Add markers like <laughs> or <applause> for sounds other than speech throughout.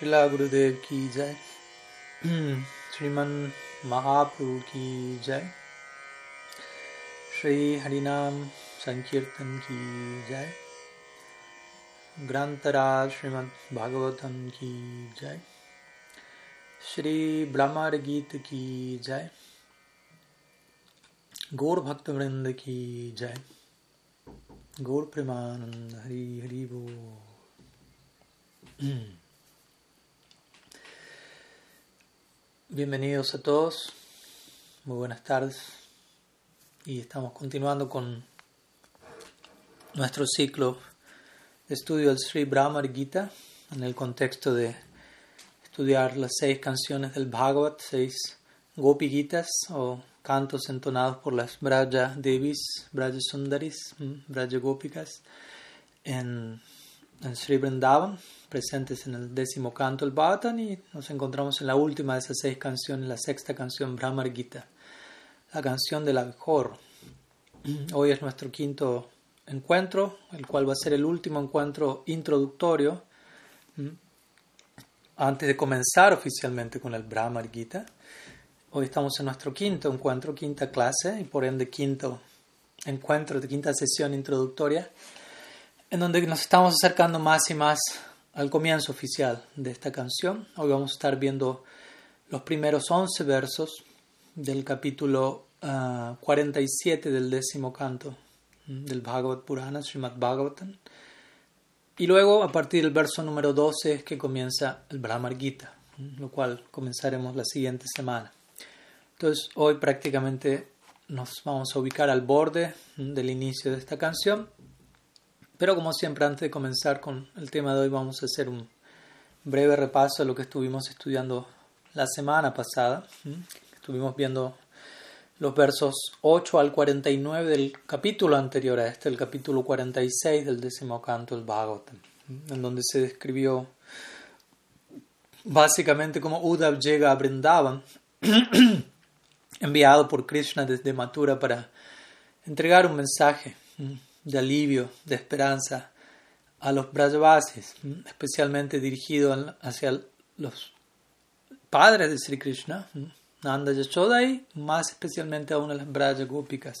Srila Gurudev ki jai. Sriman Mahaprabhu ki jai. Shri Harinam Sankirtan ki jai. Grantaraj Srimad Bhagavatam ki jai. Shri Brahmar Geet ki jai. Gaur Bhakta Vrinda ki jai. Gaur Premanand Hari Hari Bo. Bienvenidos a todos, muy buenas tardes. Y estamos continuando con nuestro ciclo de estudio del Sri Brahma Gita en el contexto de estudiar las seis canciones del Bhagavat, seis Gopi Gitas o cantos entonados por las Braja Devis, Braja Sundaris, Braja Gopikas en, en Sri Vrindavan presentes en el décimo canto del Bhagavatam y nos encontramos en la última de esas seis canciones, la sexta canción, Brahmar Gita, la canción del abejorro. Hoy es nuestro quinto encuentro, el cual va a ser el último encuentro introductorio antes de comenzar oficialmente con el Brahmar Gita. Hoy estamos en nuestro quinto encuentro, quinta clase y por ende quinto encuentro de quinta sesión introductoria, en donde nos estamos acercando más y más al comienzo oficial de esta canción. Hoy vamos a estar viendo los primeros 11 versos del capítulo uh, 47 del décimo canto del Bhagavad Purana, Srimad Bhagavatam. Y luego, a partir del verso número 12, es que comienza el Brahmar Gita, lo cual comenzaremos la siguiente semana. Entonces, hoy prácticamente nos vamos a ubicar al borde del inicio de esta canción pero como siempre, antes de comenzar con el tema de hoy, vamos a hacer un breve repaso de lo que estuvimos estudiando la semana pasada. Estuvimos viendo los versos 8 al 49 del capítulo anterior a este, el capítulo 46 del décimo canto del Bhagavatam, en donde se describió básicamente cómo Uddhav llega a Vrindavan, <clears throat> enviado por Krishna desde Mathura para entregar un mensaje de alivio, de esperanza a los Brajavasis, especialmente dirigido hacia los padres de Sri Krishna, Nanda Yashoda y más especialmente a una de las Braja Gopikas,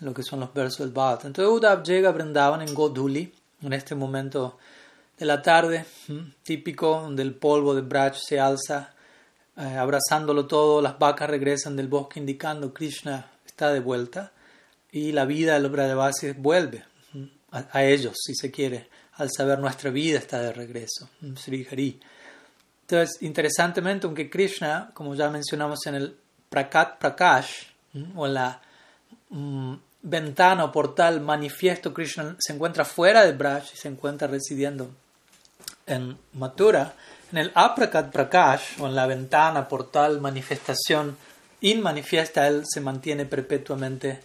en lo que son los versos del Bhagavad. Entonces Uddhav llega a Vrindavan en Godhuli, en este momento de la tarde, típico donde el polvo de Braj se alza, eh, abrazándolo todo, las vacas regresan del bosque indicando Krishna está de vuelta y la vida de los Brajavasis vuelve a, a, ellos, si se quiere, al saber nuestra vida está de regreso. Sri Hari. Entonces, interesantemente, aunque Krishna, como ya mencionamos en el Prakat Prakash, o en la mm, ventana o portal manifiesto, Krishna se encuentra fuera de Braj y se encuentra residiendo en Mathura, en el Aprakat Prakash, o en la ventana, portal, manifestación inmanifiesta, él se mantiene perpetuamente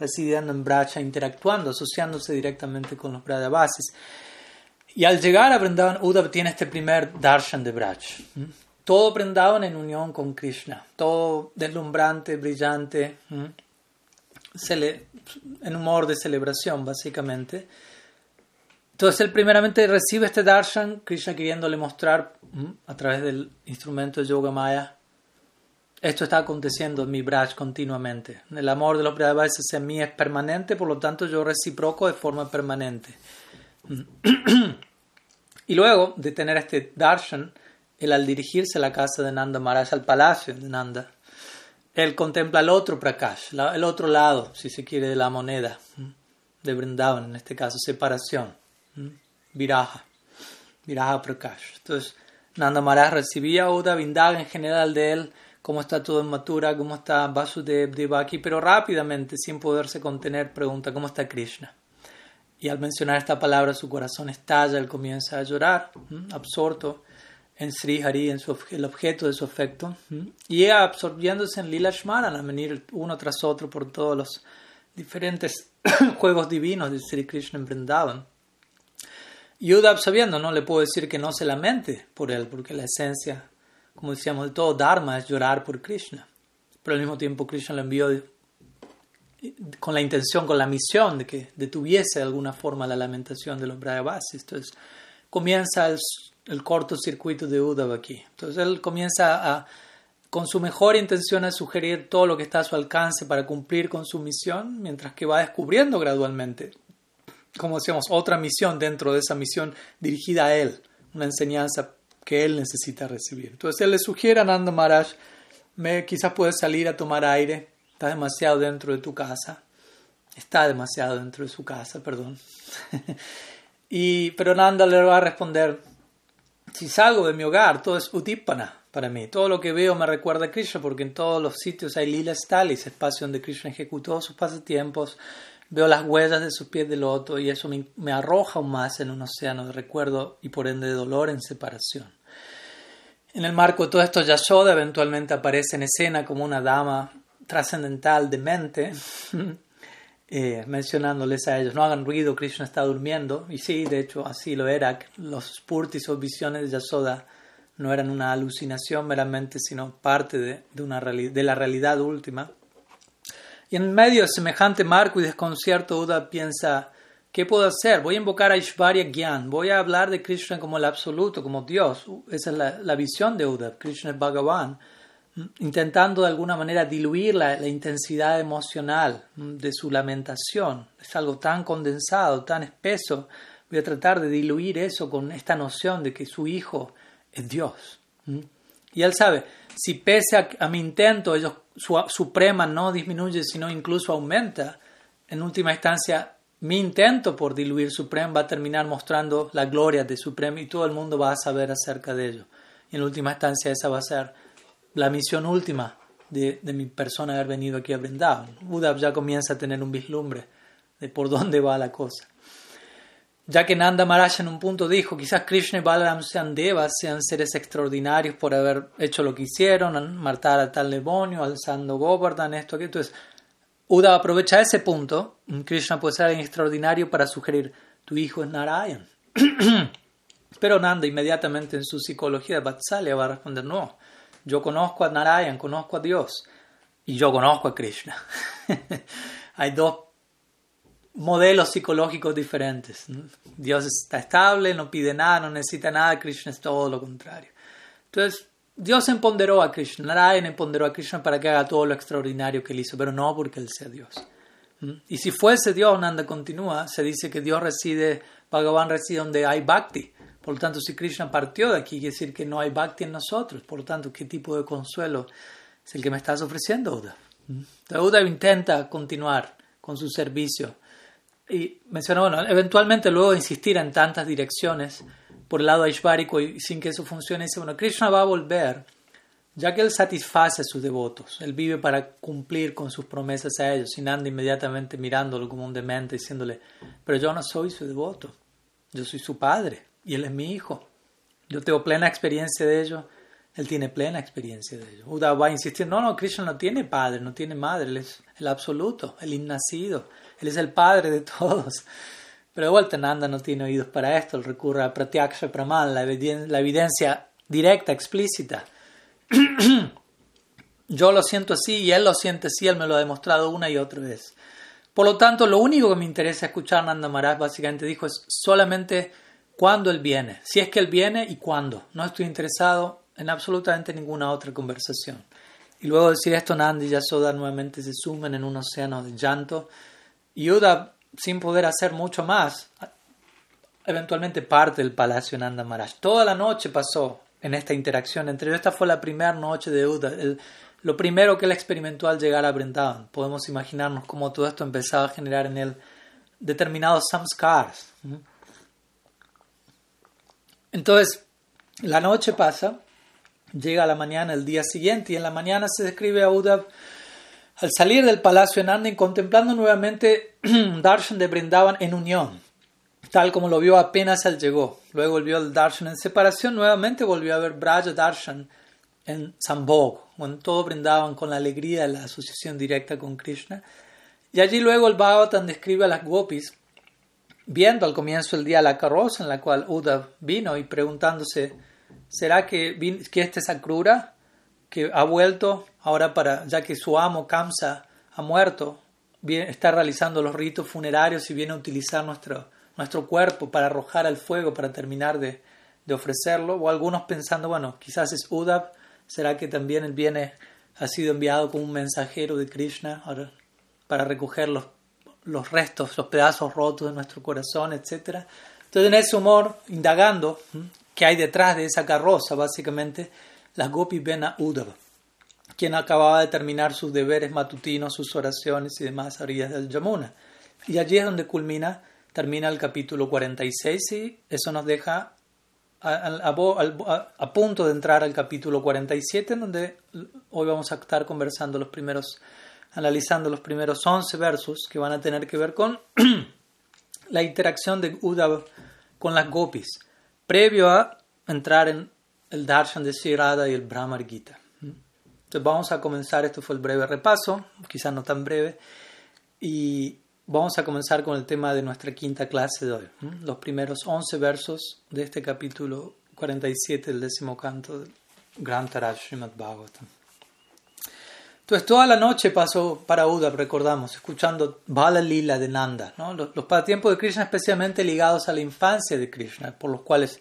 residiendo en Bracha, interactuando, asociándose directamente con los Brajavasis. Y al llegar a Vrindavan, Uddhav tiene este primer darshan de Braj. Todo Vrindavan en unión con Krishna, todo deslumbrante, brillante, en humor de celebración, básicamente. Entonces él primeramente recibe este darshan, Krishna queriéndole mostrar a través del instrumento de Yoga Maya esto está aconteciendo en mi Braj continuamente. El amor de los Brajavasis hacia mí es permanente, por lo tanto yo reciproco de forma permanente. <clears throat> y luego de tener este darshan, él al dirigirse a la casa de Nanda Maharaj, al palacio de Nanda, él contempla el otro Prakash, el otro lado, si se quiere, de la moneda de Vrindavan, en este caso, separación, Viraja, Viraja Prakash. Entonces, Nanda Maharaj recibía Uda Vindaga en general de él cómo está todo en Mathura, cómo está Vasudev, Devaki, pero rápidamente, sin poderse contener, pregunta cómo está Krishna. Y al mencionar esta palabra, su corazón estalla, él comienza a llorar, absorto en Sri Hari, en su, el objeto de su afecto, y absorbiéndose en Lila Shmaran, a venir uno tras otro por todos los diferentes <coughs> juegos divinos de Sri Krishna en Vrindavan. Y Uda absorbiendo, no le puedo decir que no se lamente por él, porque la esencia como decíamos, de todo Dharma es llorar por Krishna. Pero al mismo tiempo Krishna lo envió con la intención, con la misión de que detuviese de alguna forma la lamentación de los. Entonces comienza el, el cortocircuito de Uddhava aquí. Entonces él comienza con su mejor intención, a sugerir todo lo que está a su alcance para cumplir con su misión, mientras que va descubriendo gradualmente, como decíamos, otra misión dentro de esa misión dirigida a él, una enseñanza que él necesita recibir. Entonces él le sugiere a Nanda Maharaj, me, quizás puedes salir a tomar aire, estás demasiado dentro de tu casa, está demasiado dentro de su casa, perdón. <laughs> y, pero Nanda le va a responder, si salgo de mi hogar, todo es utipana para mí. Todo lo que veo me recuerda a Krishna porque en todos los sitios hay lila talis, espacio donde Krishna ejecutó sus pasatiempos. Veo las huellas de sus pies de loto y eso me, arroja aún más en un océano de recuerdo y por ende de dolor en separación. En el marco de todo esto, Yashoda eventualmente aparece en escena como una dama trascendental de mente <laughs> eh, mencionándoles a ellos, no hagan ruido, Krishna está durmiendo. Y sí, de hecho, así lo era. Los spurtis o visiones de Yasoda no eran una alucinación meramente, sino parte de, de, una de la realidad última. Y en medio de semejante marco y desconcierto, Uda piensa, ¿qué puedo hacer? Voy a invocar a Ishvarya Gyan, voy a hablar de Krishna como el absoluto, como Dios. Esa es la, visión de Uda, Krishna es Bhagavan intentando de alguna manera diluir la, intensidad emocional de su lamentación. Es algo tan condensado, tan espeso. Voy a tratar de diluir eso con esta noción de que su hijo es Dios. Y él sabe, si pese a, mi intento, ellos, su, suprema no disminuye, sino incluso aumenta, en última instancia, mi intento por diluir Suprema va a terminar mostrando la gloria de Suprema y todo el mundo va a saber acerca de ello. Y en última instancia, esa va a ser la misión última de, mi persona haber venido aquí a Vrindavan. Uddhav ya comienza a tener un vislumbre de por dónde va la cosa. Ya que Nanda Maharaj en un punto dijo, quizás Krishna y Balaram sean devas, sean seres extraordinarios por haber hecho lo que hicieron, matar a tal demonio, alzando Govardhan, esto, aquello. Entonces, Uddhav aprovecha ese punto, Krishna puede ser alguien extraordinario para sugerir, tu hijo es Narayan. <clears throat> Pero Nanda inmediatamente en su psicología Vatsalya va a responder, no, yo conozco a Narayan, conozco a Dios y yo conozco a Krishna. <laughs> Hay dos modelos psicológicos diferentes. Dios está estable, no pide nada, no necesita nada, Krishna es todo lo contrario. Entonces, Dios empoderó a Krishna, Narayan empoderó a Krishna para que haga todo lo extraordinario que él hizo, pero no porque él sea Dios. Y si fuese Dios, Nanda continúa, se dice que Dios reside, Bhagavan reside donde hay bhakti. Por lo tanto, si Krishna partió de aquí, quiere decir que no hay bhakti en nosotros. Por lo tanto, ¿qué tipo de consuelo es el que me estás ofreciendo, Uda? Uda intenta continuar con su servicio. Y menciona, bueno, eventualmente luego de insistir en tantas direcciones por el lado aishvárico y sin que eso funcione, dice, bueno, Krishna va a volver, ya que él satisface a sus devotos. Él vive para cumplir con sus promesas a ellos, sin anda inmediatamente mirándolo como un demente, diciéndole, pero yo no soy su devoto, yo soy su padre y él es mi hijo. Yo tengo plena experiencia de ello, él tiene plena experiencia de ello. Uda va a insistir, no, no, Krishna no tiene padre, no tiene madre, él es el absoluto, el innacido, él es el padre de todos. Pero de vuelta Nanda no tiene oídos para esto, él recurre a Pratyaksha Praman, la, la evidencia directa, explícita. <clears throat> Yo lo siento así y él lo siente así, él me lo ha demostrado una y otra vez. Por lo tanto, lo único que me interesa escuchar Nanda Maharaj básicamente dijo es solamente cuándo Él viene, si es que Él viene y cuándo. No estoy interesado en absolutamente ninguna otra conversación. Y luego de decir esto, Nandi y Yasoda nuevamente se sumen en un océano de llanto. Y Uda, sin poder hacer mucho más, eventualmente parte del palacio Nanda Maharaj. Toda la noche pasó en esta interacción entre. Esta fue la primera noche de Uda, lo primero que él experimentó al llegar a Brindavan. Podemos imaginarnos cómo todo esto empezaba a generar en él determinados samskars. Entonces, la noche pasa, llega la mañana el día siguiente y en la mañana se describe a Uddhav al salir del palacio en Anden contemplando nuevamente <clears throat> Darshan de Brindavan en unión, tal como lo vio apenas él llegó. Luego volvió el Darshan en separación, nuevamente volvió a ver Braja Darshan en Sambhog, cuando todo Brindavan con la alegría de la asociación directa con Krishna. Y allí luego el Bhagavatam describe a las gopis viendo al comienzo del día la carroza en la cual Uda vino y preguntándose, ¿será que, que esta es Akrura que ha vuelto ahora para, ya que su amo Kamsa ha muerto, está realizando los ritos funerarios y viene a utilizar nuestro, nuestro cuerpo para arrojar al fuego, para terminar de, de ofrecerlo, o algunos pensando, bueno, quizás es Uddhav, será que también él viene, ha sido enviado como un mensajero de Krishna para recoger los, los restos, los pedazos rotos de nuestro corazón, etc. Entonces, en ese humor, indagando qué hay detrás de esa carroza, básicamente, las gopis ven a Uddhav, quien acababa de terminar sus deberes matutinos, sus oraciones y demás orillas del Yamuna. Y allí es donde culmina, termina el capítulo 46 y eso nos deja a, punto de entrar al capítulo 47, en donde hoy vamos a estar conversando los primeros, analizando los primeros 11 versos que van a tener que ver con <clears throat> la interacción de Uddhav con las gopis, previo a entrar en el darshan de Shirada y el Brahmar Gita. Entonces vamos a comenzar, esto fue el breve repaso, quizás no tan breve, y Vamos a comenzar con el tema de nuestra quinta clase de hoy, los primeros 11 versos de este capítulo 47 del décimo canto del Gran Taraj Srimad Bhagavatam. Entonces, toda la noche pasó para Uda, recordamos, escuchando Bala Lila de Nanda, los, los pasatiempos de Krishna especialmente ligados a la infancia de Krishna, por los cuales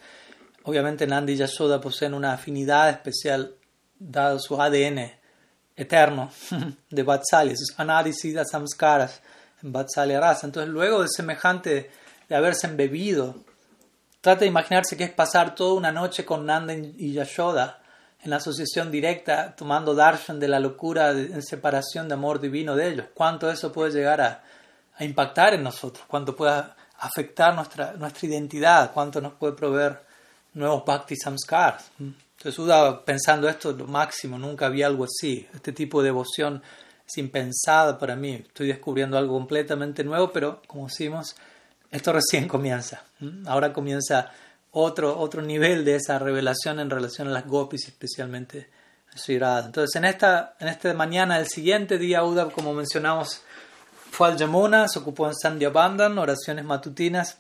obviamente Nanda y Yashoda poseen una afinidad especial dado su ADN eterno <laughs> de Vatsalya, sus anadisidas samskaras en Vatsalya Rasa. Entonces, luego de semejante, de haberse embebido, trata de imaginarse que es pasar toda una noche con Nanda y Yashoda en la asociación directa, tomando darshan de la locura en separación de amor divino de ellos. Cuánto eso puede llegar a, impactar en nosotros, cuánto puede afectar nuestra, nuestra identidad, cuánto nos puede proveer nuevos bhakti samskars. Entonces, pensando esto, lo máximo, nunca había algo así, este tipo de devoción es impensada para mí. Estoy descubriendo algo completamente nuevo, pero como decimos, esto recién comienza. Ahora comienza otro, otro nivel de esa revelación en relación a las gopis, especialmente a Entonces, en esta, en esta mañana, el siguiente día, Uda, como mencionamos, fue al Yamuna, se ocupó en Sandhya Bandan, oraciones matutinas.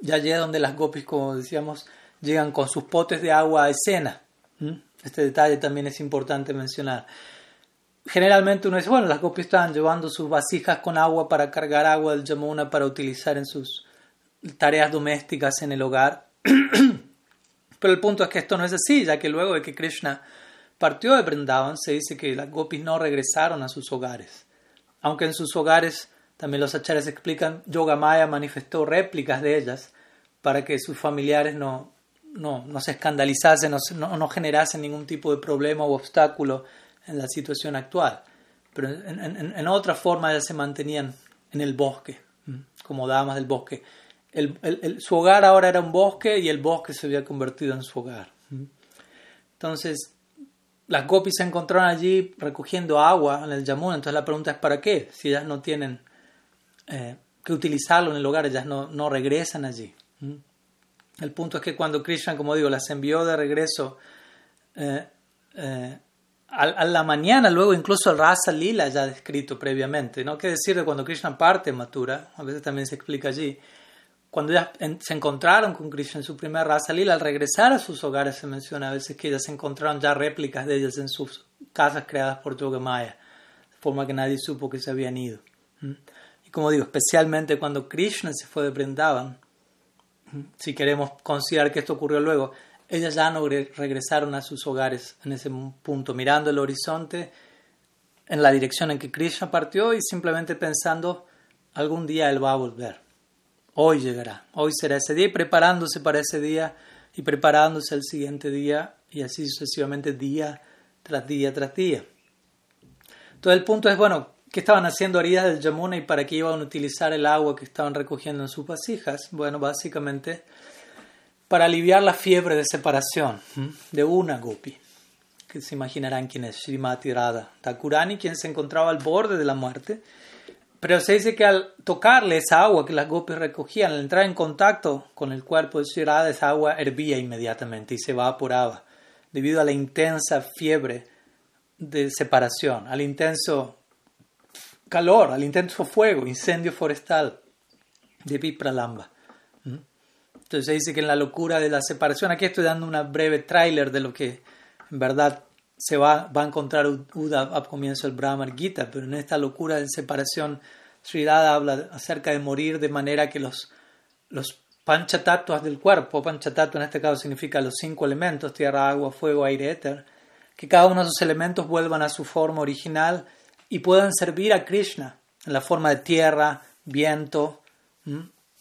Ya allí donde las gopis, como decíamos, llegan con sus potes de agua a escena. Este detalle también es importante mencionar generalmente uno dice, bueno, las gopis estaban llevando sus vasijas con agua para cargar agua del Yamuna para utilizar en sus tareas domésticas en el hogar. <clears throat> Pero el punto es que esto no es así, ya que luego de que Krishna partió de Vrindavan, se dice que las gopis no regresaron a sus hogares. Aunque en sus hogares, también los achares explican, Yogamaya manifestó réplicas de ellas para que sus familiares no, no, no se escandalizasen, no, no generasen ningún tipo de problema o obstáculo en la situación actual. Pero en, otra forma ya se mantenían en el bosque, como damas del bosque. su hogar ahora era un bosque y el bosque se había convertido en su hogar. Entonces, las gopis se encontraron allí recogiendo agua en el Yamuna. Entonces la pregunta es ¿para qué? Si ellas no tienen eh, que utilizarlo en el hogar, ellas no, no regresan allí. El punto es que cuando Krishna, como digo, las envió de regreso eh, eh, a, la mañana, luego incluso el Rasa Lila ya descrito previamente, ¿no? ¿Qué decir de cuando Krishna parte Matura? A veces también se explica allí. Cuando ya se encontraron con Krishna en su primer Rasa Lila, al regresar a sus hogares se menciona a veces que ellas encontraron ya réplicas de ellas en sus casas creadas por Yogamaya, de forma que nadie supo que se habían ido. Y como digo, especialmente cuando Krishna se fue de si queremos considerar que esto ocurrió luego, ellas ya no regresaron a sus hogares en ese punto, mirando el horizonte en la dirección en que Krishna partió y simplemente pensando, algún día él va a volver. Hoy llegará, hoy será ese día y preparándose para ese día y preparándose el siguiente día y así sucesivamente día tras día tras día. Entonces el punto es, bueno, ¿qué estaban haciendo orillas del Yamuna y para qué iban a utilizar el agua que estaban recogiendo en sus vasijas? Bueno, básicamente para aliviar la fiebre de separación de una gopi, que se imaginarán quién es Srimati Radha Thakurani, quien se encontraba al borde de la muerte. Pero se dice que al tocarle esa agua que las gopis recogían, al entrar en contacto con el cuerpo de Sri Radha, esa agua hervía inmediatamente y se evaporaba, debido a la intensa fiebre de separación, al intenso calor, al intenso fuego, incendio forestal de Vipralamba. Entonces se dice que en la locura de la separación, aquí estoy dando una breve tráiler de lo que en verdad se va, va a encontrar Uda a comienzo del Brahmar Gita, pero en esta locura de separación, Sri Radha habla acerca de morir de manera que los, los panchatatuas del cuerpo, panchatatua en este caso significa los cinco elementos, tierra, agua, fuego, aire, éter, que cada uno de esos elementos vuelvan a su forma original y puedan servir a Krishna en la forma de tierra, viento,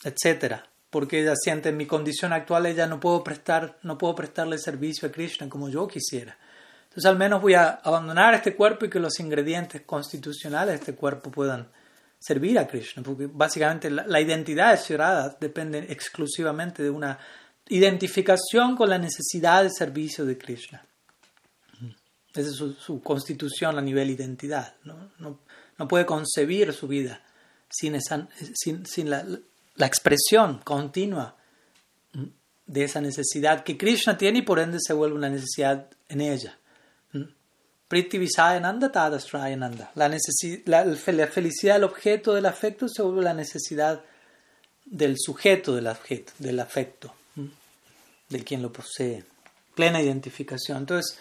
etc. Porque ella siente en mi condición actual ella no puedo prestar, no puedo prestarle servicio a Krishna como yo quisiera. Entonces al menos voy a abandonar este cuerpo y que los ingredientes constitucionales de este cuerpo puedan servir a Krishna, porque básicamente la, identidad de Shirada depende exclusivamente de una identificación con la necesidad de servicio de Krishna. Esa es su, constitución a nivel identidad. ¿no? No, no, puede concebir su vida sin, esa, sin, sin la, la, expresión continua de esa necesidad que Krishna tiene y por ende se vuelve una necesidad en ella. Priti Visayananda Tadastrayananda. La, la, la felicidad del objeto del afecto se vuelve la necesidad del sujeto del afecto, del afecto, de quien lo posee. Plena identificación. Entonces,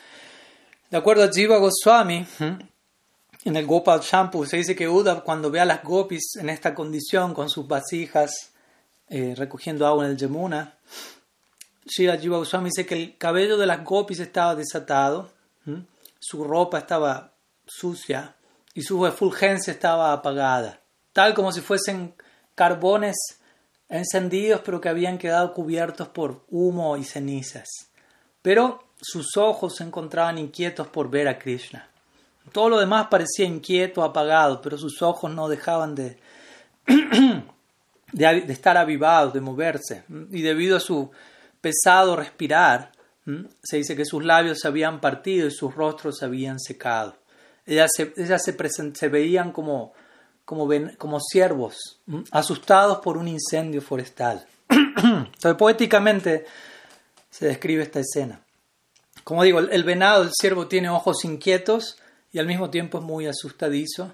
de acuerdo a Jiva Goswami, en el Gopal Shampoo se dice que Uddhav cuando ve a las gopis en esta condición con sus vasijas eh, recogiendo agua en el Yamuna, Jiva Goswami dice que el cabello de las gopis estaba desatado su ropa estaba sucia y su efulgencia estaba apagada, tal como si fuesen carbones encendidos pero que habían quedado cubiertos por humo y cenizas. Pero sus ojos se encontraban inquietos por ver a Krishna. Todo lo demás parecía inquieto, apagado, pero sus ojos no dejaban de, <clears throat> estar avivados, de moverse. Y debido a su pesado respirar. Se dice que sus labios se habían partido y sus rostros se habían secado. Ellas se, veían como, como, siervos, asustados por un incendio forestal. <clears throat> Entonces, poéticamente se describe esta escena. Como digo, el, venado, el ciervo, tiene ojos inquietos y al mismo tiempo es muy asustadizo.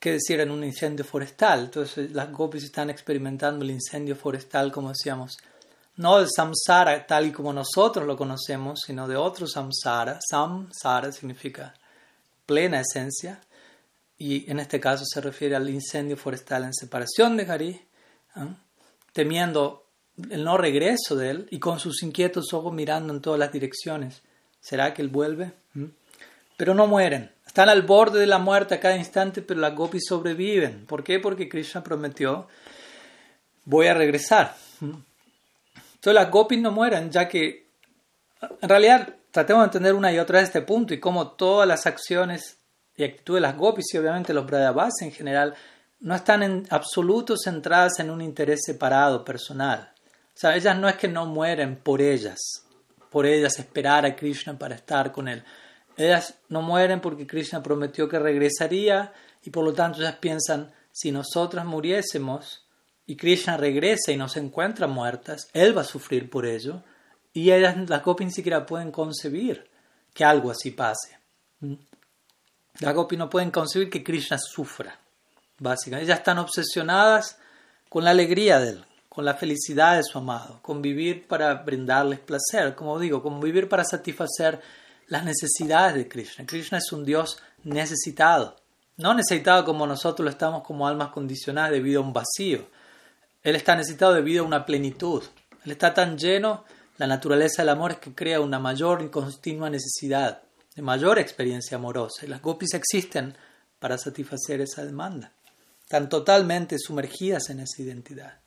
¿Qué decir en un incendio forestal? Entonces, las gopis están experimentando el incendio forestal, como decíamos no del samsara tal y como nosotros lo conocemos, sino de otro samsara. Samsara significa plena esencia, y en este caso se refiere al incendio forestal en separación de Hari, ¿eh? temiendo el no regreso de él y con sus inquietos ojos mirando en todas las direcciones. ¿Será que él vuelve? ¿Mm? Pero no mueren. Están al borde de la muerte a cada instante, pero las gopis sobreviven. ¿Por qué? Porque Krishna prometió, voy a regresar. ¿Mm? Entonces las gopis no mueren, ya que en realidad tratemos de entender una y otra vez este punto y cómo todas las acciones y actitudes de las gopis y obviamente los brayavas en general no están en absoluto centradas en un interés separado, personal. O sea, ellas no es que no mueren por ellas, por ellas esperar a Krishna para estar con él. Ellas no mueren porque Krishna prometió que regresaría y por lo tanto ellas piensan, si nosotras muriésemos, y Krishna regresa y nos encuentra muertas, él va a sufrir por ello y ellas, las gopis ni siquiera pueden concebir que algo así pase. Las gopis no pueden concebir que Krishna sufra, básicamente. Ellas están obsesionadas con la alegría de él, con la felicidad de su amado, con vivir para brindarles placer, como digo, con vivir para satisfacer las necesidades de Krishna. Krishna es un Dios necesitado, no necesitado como nosotros lo estamos como almas condicionadas debido a un vacío, él está necesitado debido a una plenitud. Él está tan lleno, la naturaleza del amor es que crea una mayor y continua necesidad, de mayor experiencia amorosa. Y las gopis existen para satisfacer esa demanda. Están totalmente sumergidas en esa identidad.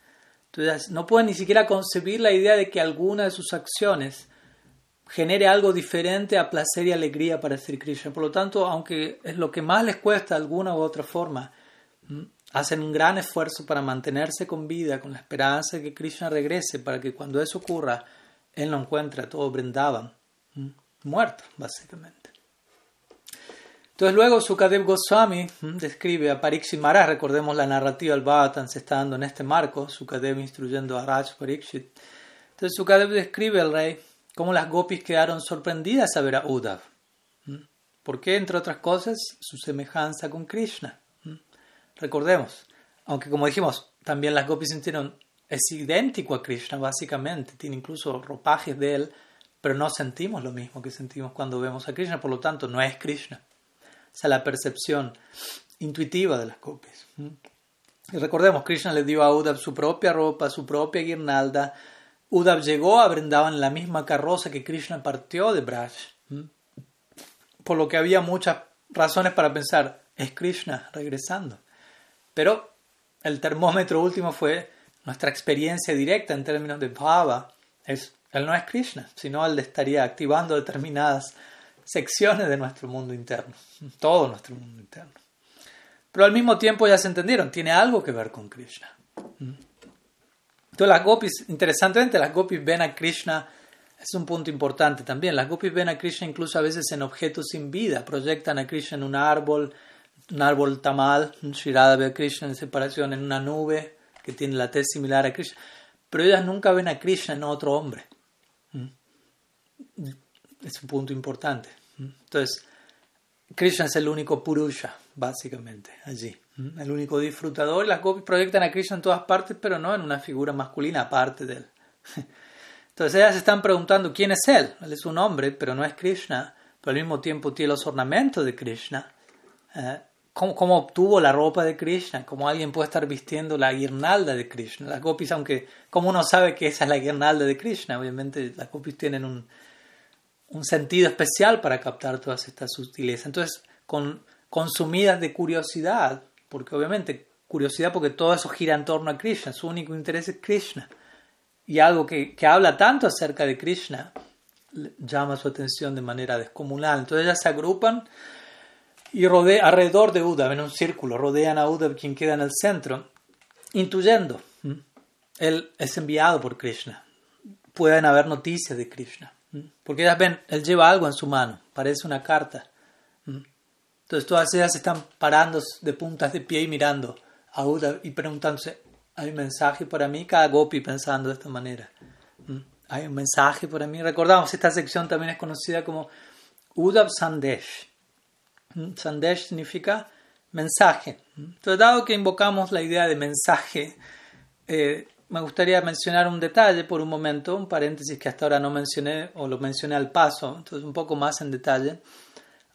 Entonces, no pueden ni siquiera concebir la idea de que alguna de sus acciones genere algo diferente a placer y alegría para Sri Krishna. Por lo tanto, aunque es lo que más les cuesta alguna u otra forma, hacen un gran esfuerzo para mantenerse con vida, con la esperanza de que Krishna regrese, para que cuando eso ocurra, él lo encuentre a todo Brindavan muerto, básicamente. Entonces luego Sukadev Goswami describe a Parikshit Maharaj, recordemos la narrativa del Bhavatan se está dando en este marco, Sukadev instruyendo a Raj Parikshit. Entonces Sukadev describe al rey cómo las gopis quedaron sorprendidas a ver a Uddhav. ¿Por qué? Entre otras cosas, su semejanza con Krishna. Recordemos, aunque como dijimos, también las gopis sintieron, es idéntico a Krishna básicamente, tiene incluso ropajes de él, pero no sentimos lo mismo que sentimos cuando vemos a Krishna, por lo tanto no es Krishna. Es la percepción intuitiva de las gopis. Y recordemos, Krishna le dio a Uddhav su propia ropa, su propia guirnalda. Uddhav llegó a Brindavan en la misma carroza que Krishna partió de Braj. Por lo que había muchas razones para pensar, es Krishna regresando. Pero el termómetro último fue nuestra experiencia directa en términos de bhava. Es, él no es Krishna, sino él estaría activando determinadas secciones de nuestro mundo interno, <laughs> todo nuestro mundo interno. Pero al mismo tiempo ya se entendieron, tiene algo que ver con Krishna. Entonces las gopis, interesantemente, las gopis ven a Krishna, es un punto importante también, las gopis ven a Krishna incluso a veces en objetos sin vida, proyectan a Krishna en un árbol, un árbol tamal, Shirada ve a Krishna en separación en una nube que tiene la tez similar a Krishna, pero ellas nunca ven a Krishna en otro hombre. Es un punto importante. Entonces, Krishna es el único Purusha, básicamente, allí. El único disfrutador. Las gopis proyectan a Krishna en todas partes, pero no en una figura masculina aparte de él. Entonces ellas están preguntando quién es él. Él es un hombre, pero no es Krishna. Pero al mismo tiempo tiene los ornamentos de Krishna. ¿Eh? ¿Cómo, obtuvo la ropa de Krishna? ¿Cómo alguien puede estar vistiendo la guirnalda de Krishna? Las gopis, aunque, como uno sabe que esa es la guirnalda de Krishna? Obviamente las gopis tienen un, un sentido especial para captar todas estas sutilezas. Entonces, con, consumidas de curiosidad, porque obviamente curiosidad porque todo eso gira en torno a Krishna, su único interés es Krishna. Y algo que, que habla tanto acerca de Krishna llama su atención de manera descomunal. Entonces ellas se agrupan y rodean alrededor de Uddhav en un círculo, rodean a Uddhav quien queda en el centro, intuyendo. Él es enviado por Krishna. Pueden haber noticias de Krishna. Porque ellas ven, él lleva algo en su mano, parece una carta. Entonces todas ellas están parando de puntas de pie y mirando a Uddhav y preguntándose, ¿hay un mensaje para mí? Cada gopi pensando de esta manera. ¿Hay un mensaje para mí? Recordamos, esta sección también es conocida como Uddhav Sandesh. Sandesh significa mensaje. Entonces, dado que invocamos la idea de mensaje, eh, me gustaría mencionar un detalle por un momento, un paréntesis que hasta ahora no mencioné o lo mencioné al paso, entonces un poco más en detalle,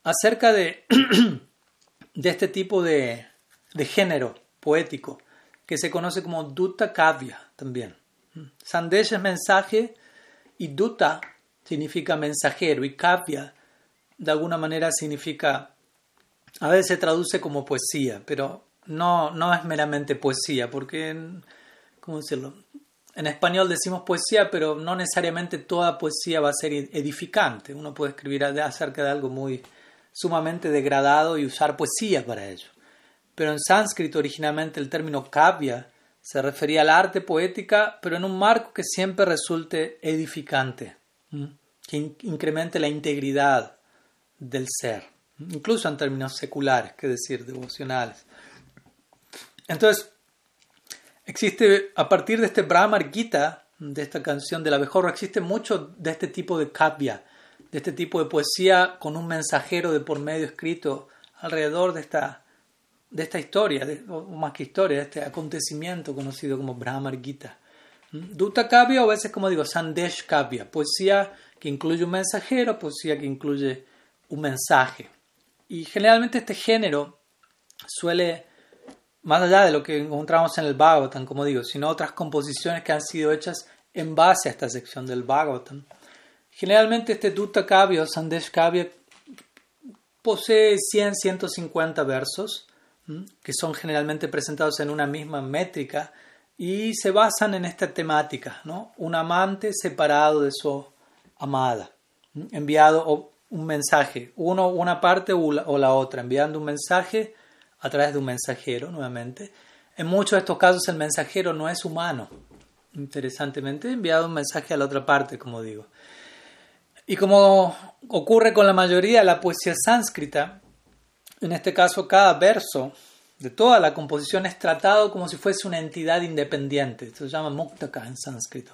acerca de, <clears throat> de este tipo de, de, género poético que se conoce como Dutta Kavya también. Sandesh es mensaje y Dutta significa mensajero y Kavya de alguna manera significa, a veces se traduce como poesía, pero no, no es meramente poesía, porque ¿cómo decirlo? En español decimos poesía, pero no necesariamente toda poesía va a ser edificante. Uno puede escribir acerca de algo muy sumamente degradado y usar poesía para ello. Pero en sánscrito originalmente el término kavya se refería al arte poética, pero en un marco que siempre resulte edificante, que incremente la integridad del ser, incluso en términos seculares, que decir, devocionales. Entonces, Existe, a partir de este Brahmar Gita, de esta canción de la Bejorra, existe mucho de este tipo de kavya, de este tipo de poesía con un mensajero de por medio escrito alrededor de esta, de esta historia, o más que historia, de este acontecimiento conocido como Brahmar Gita. ¿Mm? Dutta Kavya, o a veces como digo, Sandesh Kavya, poesía que incluye un mensajero, poesía que incluye un mensaje. Y generalmente este género suele más allá de lo que encontramos en el Bhagavatam, como digo, sino otras composiciones que han sido hechas en base a esta sección del Bhagavatam. Generalmente este Dutta Kavya o Sandesh Kavya posee 100, 150 versos, que son generalmente presentados en una misma métrica y se basan en esta temática, ¿no? Un amante separado de su amada, enviado un mensaje, uno una parte o la otra, enviando un mensaje a través de un mensajero, nuevamente. En muchos de estos casos el mensajero no es humano. Interesantemente, enviado un mensaje a la otra parte, como digo. Y como ocurre con la mayoría de la poesía sánscrita, en este caso cada verso de toda la composición es tratado como si fuese una entidad independiente. Esto se llama muktaka en sánscrito.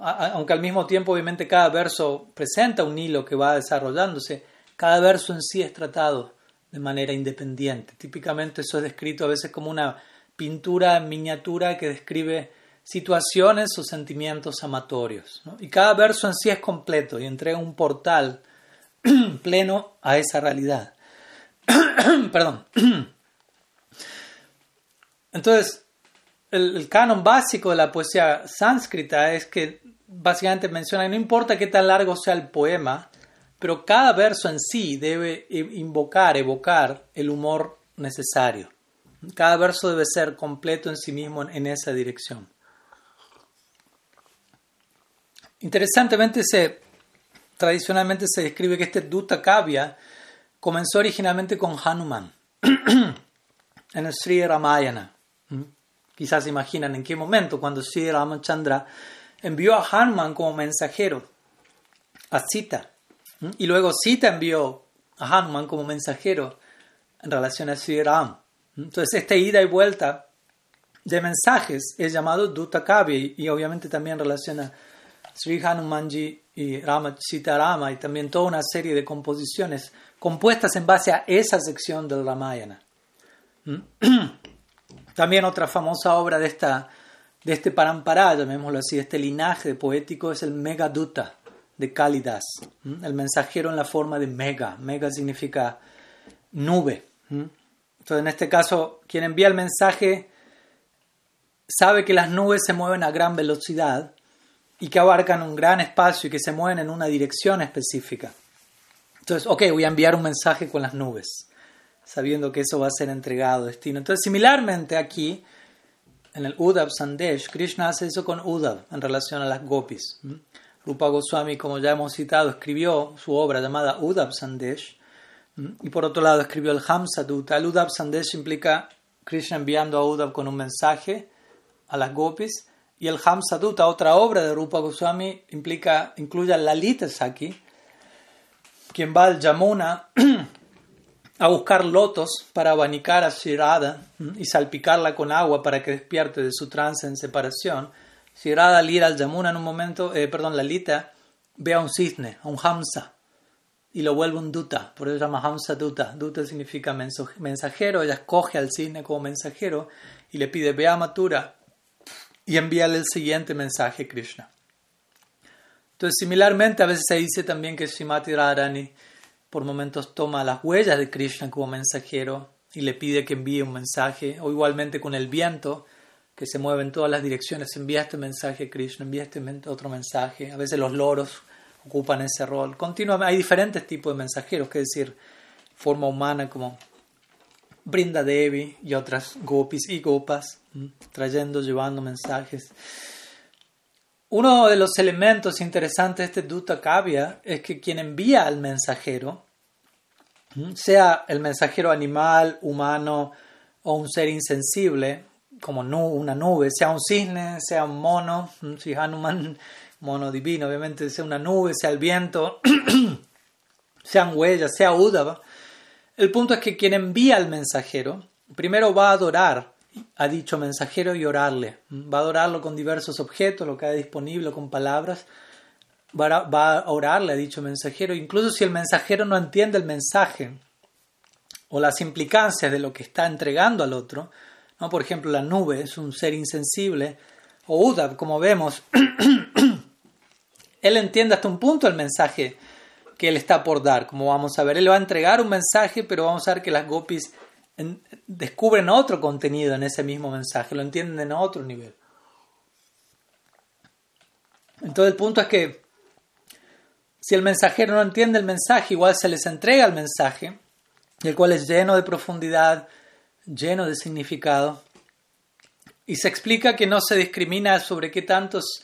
Aunque al mismo tiempo, obviamente, cada verso presenta un hilo que va desarrollándose, cada verso en sí es tratado de manera independiente. Típicamente eso es descrito a veces como una pintura en miniatura que describe situaciones o sentimientos amatorios. Y cada verso en sí es completo y entrega un portal <clears throat> pleno a esa realidad. <clears throat> Perdón. <clears throat> entonces, el, canon básico de la poesía sánscrita es que básicamente menciona, no importa qué tan largo sea el poema, pero cada verso en sí debe invocar, evocar el humor necesario. Cada verso debe ser completo en sí mismo en esa dirección. Interesantemente, se, tradicionalmente se describe que este Dutta Kavya comenzó originalmente con Hanuman <clears throat> en el Sri Ramayana. ¿Mm? Quizás se imaginan en qué momento, cuando Sri Ramachandra envió a Hanuman como mensajero a Sita. ¿Mm? Y luego Sita envió a Hanuman como mensajero en relación a Sri Ram. ¿Mm? Entonces, esta ida y vuelta de mensajes es llamado Dutta Kavya y, obviamente también relaciona Sri Hanumanji y Rama, Rama y también toda una serie de composiciones compuestas en base a esa sección del Ramayana. ¿Mm? <clears throat> También otra famosa obra de, esta, de este parampará, llamémoslo así, este linaje poético es el Megadutta de Kalidas, el mensajero en la forma de Mega. Mega significa nube. Entonces, en este caso, quien envía el mensaje sabe que las nubes se mueven a gran velocidad y que abarcan un gran espacio y que se mueven en una dirección específica. Entonces, ok, voy a enviar un mensaje con las nubes, sabiendo que eso va a ser entregado, destino. Entonces, similarmente aquí, en el Uddhav Sandesh, Krishna hace eso con Uddhav en relación a las gopis. Rupa Goswami, como ya hemos citado, escribió su obra llamada Uddhav Sandesh, y por otro lado escribió el Hamsa Dutta. El Uddhav Sandesh implica Krishna enviando a Uddhav con un mensaje a las gopis, y el Hamsadutta, otra obra de Rupa Goswami, implica, incluye a Lalita Saki, quien va al Yamuna a buscar lotos para abanicar a Shirada y salpicarla con agua para que despierte de su trance en separación. Shirada al ir al Yamuna en un momento, eh, perdón, Lalita ve a un cisne, a un Hamsa, y lo vuelve un Duta, por eso se llama Hamsa Duta. Duta significa mensajero, ella escoge al cisne como mensajero y le pide, ve a Matura, y envíale el siguiente mensaje Krishna. Entonces, similarmente, a veces se dice también que Srimati Radharani por momentos toma las huellas de Krishna como mensajero y le pide que envíe un mensaje, o igualmente con el viento que se mueve en todas las direcciones, envía este mensaje a Krishna, envía este otro mensaje. A veces los loros ocupan ese rol. Continuamente, hay diferentes tipos de mensajeros, que decir, forma humana como Brinda Devi y otras gopis y gopas, trayendo, llevando mensajes. Uno de los elementos interesantes de este Dutta Kavya es que quien envía al mensajero, sea el mensajero animal, humano o un ser insensible, como una nube, sea un cisne, sea un mono, si Hanuman, mono divino, obviamente, sea una nube, sea el viento, sean <clears throat> huellas, sea Uddhava, el punto es que quien envía al mensajero, primero va a adorar a dicho mensajero y orarle. Va a adorarlo con diversos objetos, lo que hay disponible, con palabras. Va a orarle a dicho mensajero, incluso si el mensajero no entiende el mensaje o las implicancias de lo que está entregando al otro. ¿No? Por ejemplo, la nube es un ser insensible, o Udab, como vemos, <clears throat> él entiende hasta un punto el mensaje que él está por dar, como vamos a ver. Él va a entregar un mensaje, pero vamos a ver que las gopis descubren otro contenido en ese mismo mensaje, lo entienden a otro nivel. Entonces el punto es que si el mensajero no entiende el mensaje, igual se les entrega el mensaje, el cual es lleno de profundidad, lleno de significado, y se explica que no se discrimina sobre qué tantos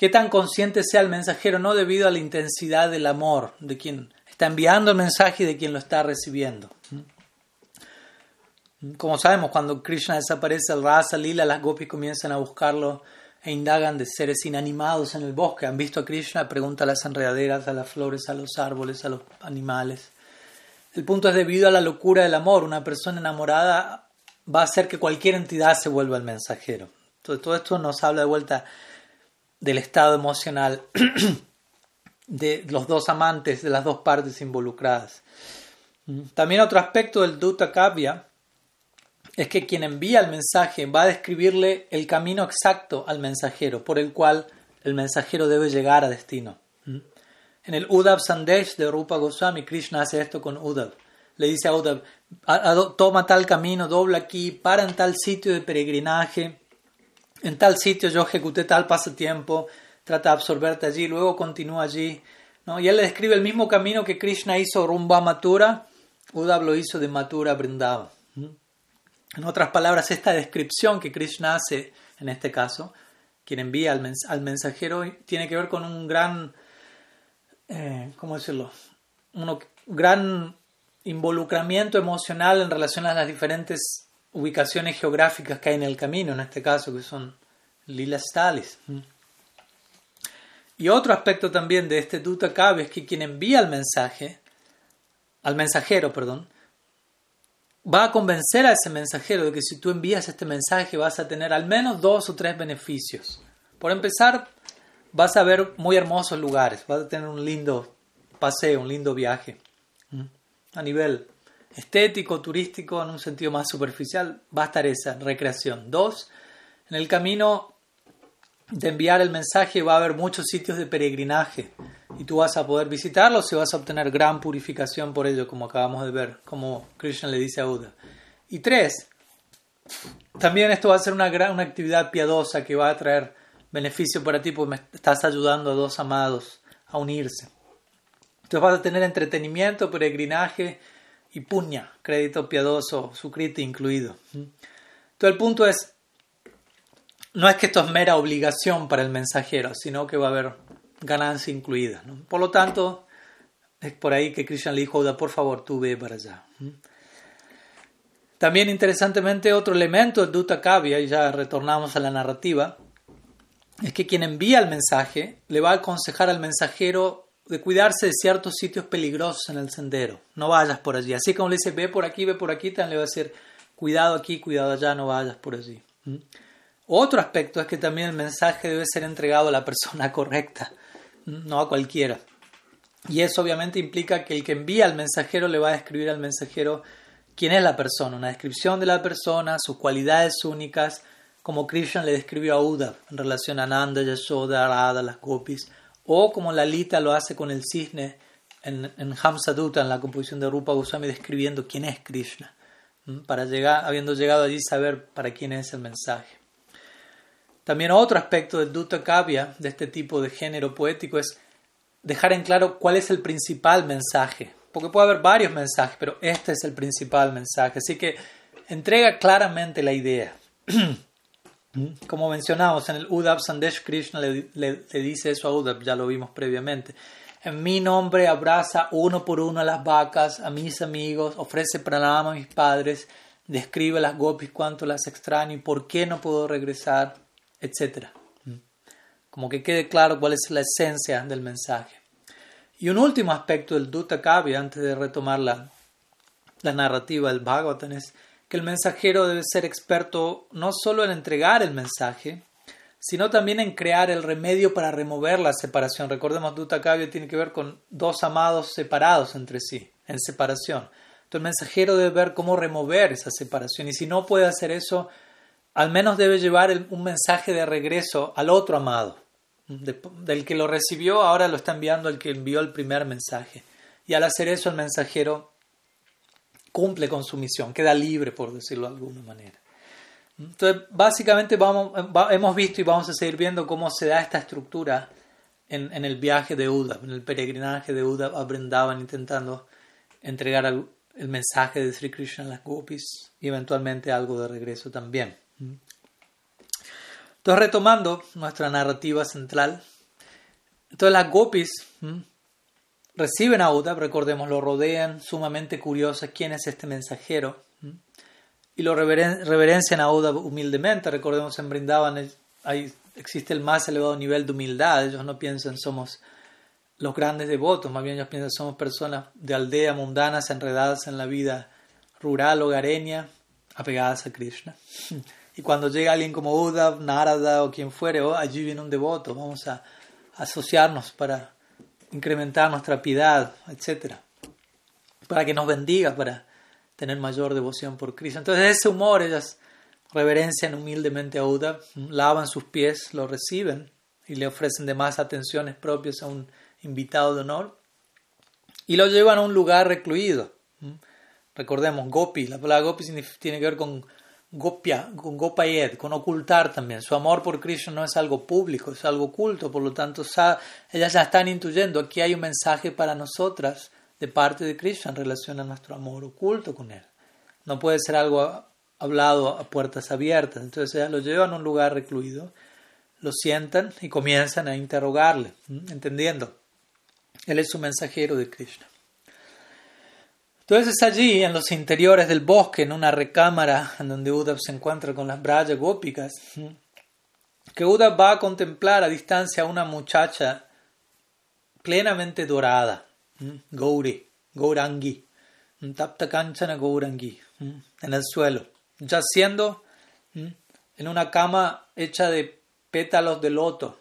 qué tan consciente sea el mensajero, no debido a la intensidad del amor de quien está enviando el mensaje y de quien lo está recibiendo. Como sabemos, cuando Krishna desaparece el Rasa Lila, las gopis comienzan a buscarlo e indagan de seres inanimados en el bosque. Han visto a Krishna, pregunta a las enredaderas, a las flores, a los árboles, a los animales. El punto es debido a la locura del amor. Una persona enamorada va a hacer que cualquier entidad se vuelva el mensajero. Entonces, todo esto nos habla de vuelta del estado emocional <clears throat> de los dos amantes, de las dos partes involucradas. También otro aspecto del Dutta Kavya es que quien envía el mensaje va a describirle el camino exacto al mensajero por el cual el mensajero debe llegar a destino. En el Uddhav Sandesh de Rupa Goswami, Krishna hace esto con Uddhav. le dice a Uddhav, toma tal camino, dobla aquí, para en tal sitio de peregrinaje, en tal sitio yo ejecuté tal pasatiempo, trata de absorberte allí, luego continúa allí. ¿no? Y él le describe el mismo camino que Krishna hizo rumbo a Mathura, Uddhav lo hizo de Mathura a. En otras palabras, esta descripción que Krishna hace, en este caso, quien envía al, mensajero, tiene que ver con un gran, eh, ¿cómo decirlo? Un gran involucramiento emocional en relación a las diferentes ubicaciones geográficas que hay en el camino, en este caso, que son lilas talis. Y otro aspecto también de este Dutta Kavi es que quien envía el mensaje, al mensajero, perdón, va a convencer a ese mensajero de que si tú envías este mensaje vas a tener al menos dos o tres beneficios. Por empezar, vas a ver muy hermosos lugares, vas a tener un lindo paseo, un lindo viaje. A nivel estético, turístico, en un sentido más superficial, va a estar esa recreación. Dos, en el camino de enviar el mensaje va a haber muchos sitios de peregrinaje y tú vas a poder visitarlos y vas a obtener gran purificación por ello, como acabamos de ver, como Krishna le dice a Buda. Y tres, también esto va a ser una, gran, una actividad piadosa que va a traer beneficio para ti porque me estás ayudando a dos amados a unirse. Entonces vas a tener entretenimiento, peregrinaje y puña, crédito piadoso, sukriti incluido. Entonces el punto es, no es que esto es mera obligación para el mensajero, sino que va a haber ganancia incluida. Por lo tanto, es por ahí que Krishna le dijo, por favor, tú ve para allá. También interesantemente otro elemento del Dutta Kavya, y ya retornamos a la narrativa, es que quien envía el mensaje le va a aconsejar al mensajero de cuidarse de ciertos sitios peligrosos en el sendero. No vayas por allí. Así como le dice, ve por aquí, ve por aquí, también le va a decir, cuidado aquí, cuidado allá, no vayas por allí. Otro aspecto es que también el mensaje debe ser entregado a la persona <laughs> correcta, no a cualquiera. Y eso obviamente implica que el que envía al mensajero le va a describir al mensajero quién es la persona, una descripción de la persona, sus cualidades únicas, como Krishna le describió a Uddhav en relación a Nanda, Yashoda, Radha, las gopis, o como Lalita lo hace con el cisne en, en Hamsadutta, en la composición de Rupa Goswami, describiendo quién es Krishna, para llegar, habiendo llegado allí, saber para quién es el mensaje. También otro aspecto del Dutta Kavya, de este tipo de género poético, es dejar en claro cuál es el principal mensaje. Porque puede haber varios mensajes, pero este es el principal mensaje. Así que entrega claramente la idea. <clears throat> Como mencionamos en el Udab Sandesh Krishna le, dice eso a Udab, ya lo vimos previamente. En mi nombre abraza uno por uno a las vacas, a mis amigos, ofrece pranama a mis padres, describe a las gopis cuánto las extraño y por qué no puedo regresar etc. Como que quede claro cuál es la esencia del mensaje. Y un último aspecto del Dutta Kavya, antes de retomar la, la narrativa del Bhagavatam, es que el mensajero debe ser experto no solo en entregar el mensaje, sino también en crear el remedio para remover la separación. Recordemos, Kavya tiene que ver con dos amados separados entre sí, en separación. Entonces el mensajero debe ver cómo remover esa separación y si no puede hacer eso, al menos debe llevar un mensaje de regreso al otro amado. del que lo recibió, ahora lo está enviando al que envió el primer mensaje. Y al hacer eso, el mensajero cumple con su misión, queda libre, por decirlo de alguna manera. Entonces, básicamente vamos, hemos visto y vamos a seguir viendo cómo se da esta estructura en, el viaje de Uda, en el peregrinaje de Uda a Brindavan, intentando entregar el, el mensaje de Sri Krishna a las gopis y eventualmente algo de regreso también. Entonces, retomando nuestra narrativa central, entonces las gopis reciben a Uda, recordemos, lo rodean, sumamente curiosas, quién es este mensajero, y lo reverencian a Uda humildemente, recordemos en Brindavan ahí existe el más elevado nivel de humildad, ellos no piensan somos los grandes devotos, más bien ellos piensan somos personas de aldea mundanas enredadas en la vida rural, hogareña, apegadas a Krishna. <laughs> Y cuando llega alguien como Uddhav, Narada o quien fuere, oh, allí viene un devoto, vamos a asociarnos para incrementar nuestra piedad, etc. Para que nos bendiga, para tener mayor devoción por Cristo. Entonces, ese humor, ellas reverencian humildemente a Uddhav, lavan sus pies, lo reciben y le ofrecen demás atenciones propias a un invitado de honor y lo llevan a un lugar recluido, Recordemos, gopi, la palabra gopi tiene que ver con gopia, con gopayed, con ocultar también. Su amor por Krishna no es algo público, es algo oculto, por lo tanto, ellas ya están intuyendo, aquí hay un mensaje para nosotras de parte de Krishna en relación a nuestro amor oculto con él. No puede ser algo hablado a puertas abiertas. Entonces ellas lo llevan a un lugar recluido, lo sientan y comienzan a interrogarle, entendiendo. Él es su mensajero de Krishna. Entonces allí, en los interiores del bosque, en una recámara en donde Uddhav se encuentra con las Braya gópicas, que Uddhav va a contemplar a distancia a una muchacha plenamente dorada, Gauri, Gaurangi, Tapta Kanchana Gaurangi, en el suelo, yaciendo en una cama hecha de pétalos de loto,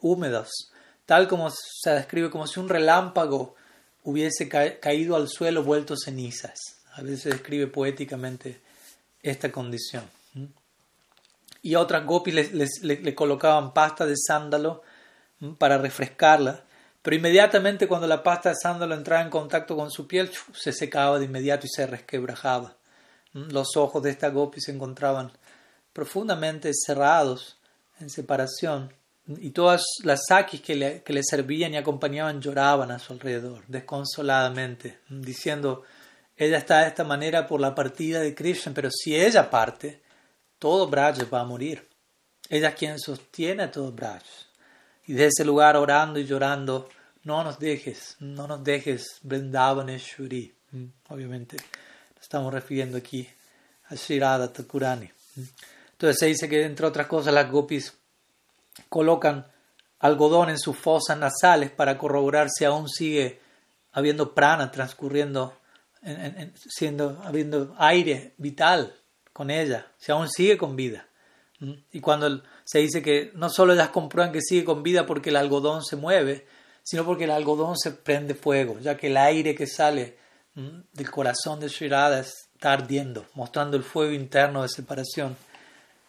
húmedos, tal como se describe como si un relámpago hubiese caído al suelo vuelto cenizas. A veces se describe poéticamente esta condición. Y otras gopis le, colocaban pasta de sándalo para refrescarla, pero inmediatamente cuando la pasta de sándalo entraba en contacto con su piel, se secaba de inmediato y se resquebrajaba. Los ojos de esta gopi se encontraban profundamente cerrados en separación y todas las sakis que le, que le servían y acompañaban lloraban a su alrededor, desconsoladamente, diciendo, ella está de esta manera por la partida de Krishna, pero si ella parte, todo Braj va a morir. Ella es quien sostiene a todo Braj. Y de ese lugar orando y llorando, no nos dejes, no nos dejes Vrindavaneshwari. Mm, obviamente, estamos refiriendo aquí a Shirada Takurani. Mm. Entonces se dice que, entre otras cosas, las gopis colocan algodón en sus fosas nasales para corroborar si aún sigue habiendo prana transcurriendo, siendo, habiendo aire vital con ella, si aún sigue con vida. ¿Mm? Y cuando se dice que no solo ellas comprueban que sigue con vida porque el algodón se mueve, sino porque el algodón se prende fuego, ya que el aire que sale ¿Mm? del corazón de Shirada está ardiendo, mostrando el fuego interno de separación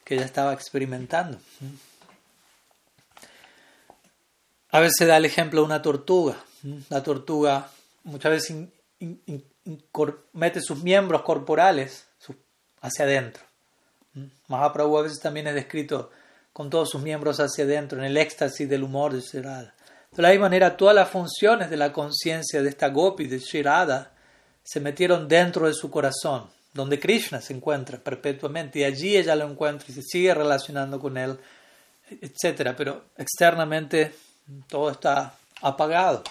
que ella estaba experimentando. A veces da el ejemplo de una tortuga. La tortuga muchas veces mete sus miembros corporales hacia adentro. Mahaprabhu a veces también es descrito con todos sus miembros hacia adentro, en el éxtasis del humor de Shirada. De la misma manera, todas las funciones de la conciencia de esta gopi, de Shirada, se metieron dentro de su corazón, donde Krishna se encuentra perpetuamente, y allí ella lo encuentra y se sigue relacionando con él, etc. Pero externamente todo está apagado.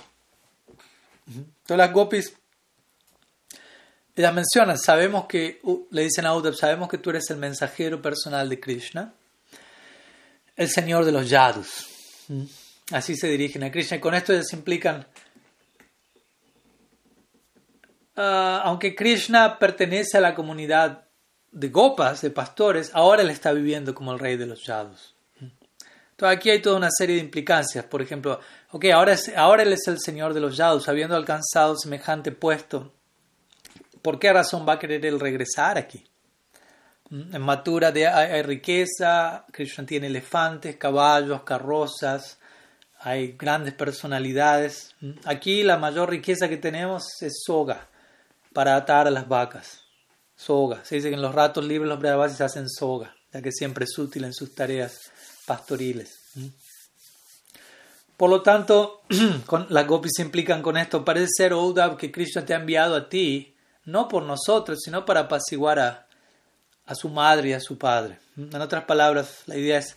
Entonces las gopis, ellas mencionan, sabemos que, uh, le dicen a Uddhav, sabemos que tú eres el mensajero personal de Krishna, el señor de los yadus. Así se dirigen a Krishna y con esto ellos implican, ah, aunque Krishna pertenece a la comunidad de gopas, de pastores, ahora él está viviendo como el rey de los yadus. Entonces aquí hay toda una serie de implicancias. Por ejemplo, ok, ahora, ahora él es el señor de los Yadus, habiendo alcanzado semejante puesto. ¿Por qué razón va a querer él regresar aquí? ¿Mm? En Matura hay, hay riqueza, Krishna tiene elefantes, caballos, carrozas, hay grandes personalidades. ¿Mm? Aquí la mayor riqueza que tenemos es soga para atar a las vacas. Soga. Se dice que en los ratos libres los brahmasis hacen soga, ya que siempre es útil en sus tareas pastoriles. Por lo tanto, <clears throat> las gopis se implican con esto. Parece ser, Uddhav, que Krishna te ha enviado a ti, no por nosotros, sino para apaciguar a, a su madre y a su padre. En otras palabras, la idea es,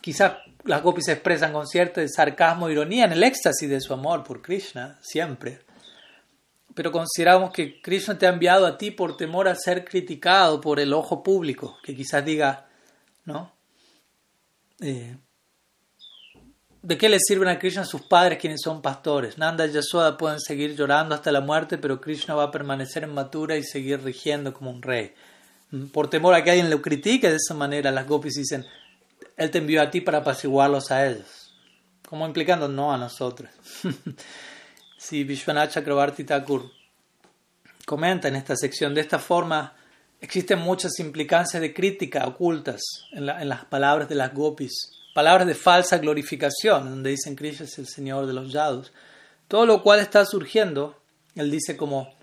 quizás las gopis se expresan con cierto sarcasmo e ironía en el éxtasis de su amor por Krishna, siempre. Pero consideramos que Krishna te ha enviado a ti por temor a ser criticado por el ojo público, que quizás diga, ¿no? Eh, ¿De qué le sirven a Krishna sus padres quienes son pastores? Nanda y Yashoda pueden seguir llorando hasta la muerte, pero Krishna va a permanecer en Mathura y seguir rigiendo como un rey. Mm, por temor a que alguien lo critique de esa manera, las gopis dicen, Él te envió a ti para apaciguarlos a ellos. Como implicando no a nosotros. <laughs> si Vishwanath Chakrabarti Thakur comenta en esta sección, de esta forma, Existen muchas implicancias de crítica ocultas en, las palabras de las gopis, palabras de falsa glorificación, donde dicen Krishna es el Señor de los Yadus. Todo lo cual está surgiendo, él dice como,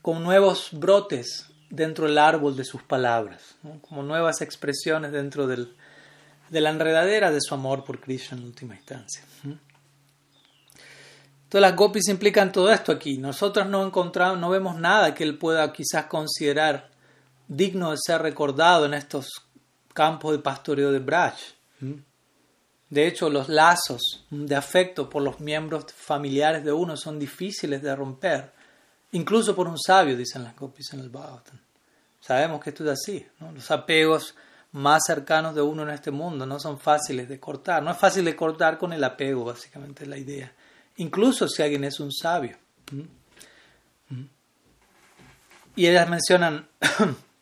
con nuevos brotes dentro del árbol de sus palabras, como nuevas expresiones dentro del, de la enredadera de su amor por Krishna en última instancia. Entonces las gopis implican todo esto aquí. Nosotros no encontramos, no vemos nada que él pueda quizás considerar digno de ser recordado en estos campos de pastoreo de Braj. De hecho, los lazos de afecto por los miembros familiares de uno son difíciles de romper, incluso por un sabio, dicen las gopis en el Bhagavatam. Sabemos que esto es así. Los apegos más cercanos de uno en este mundo no son fáciles de cortar. No es fácil de cortar con el apego, básicamente, la idea. Incluso si alguien es un sabio. Y ellas mencionan <clears throat>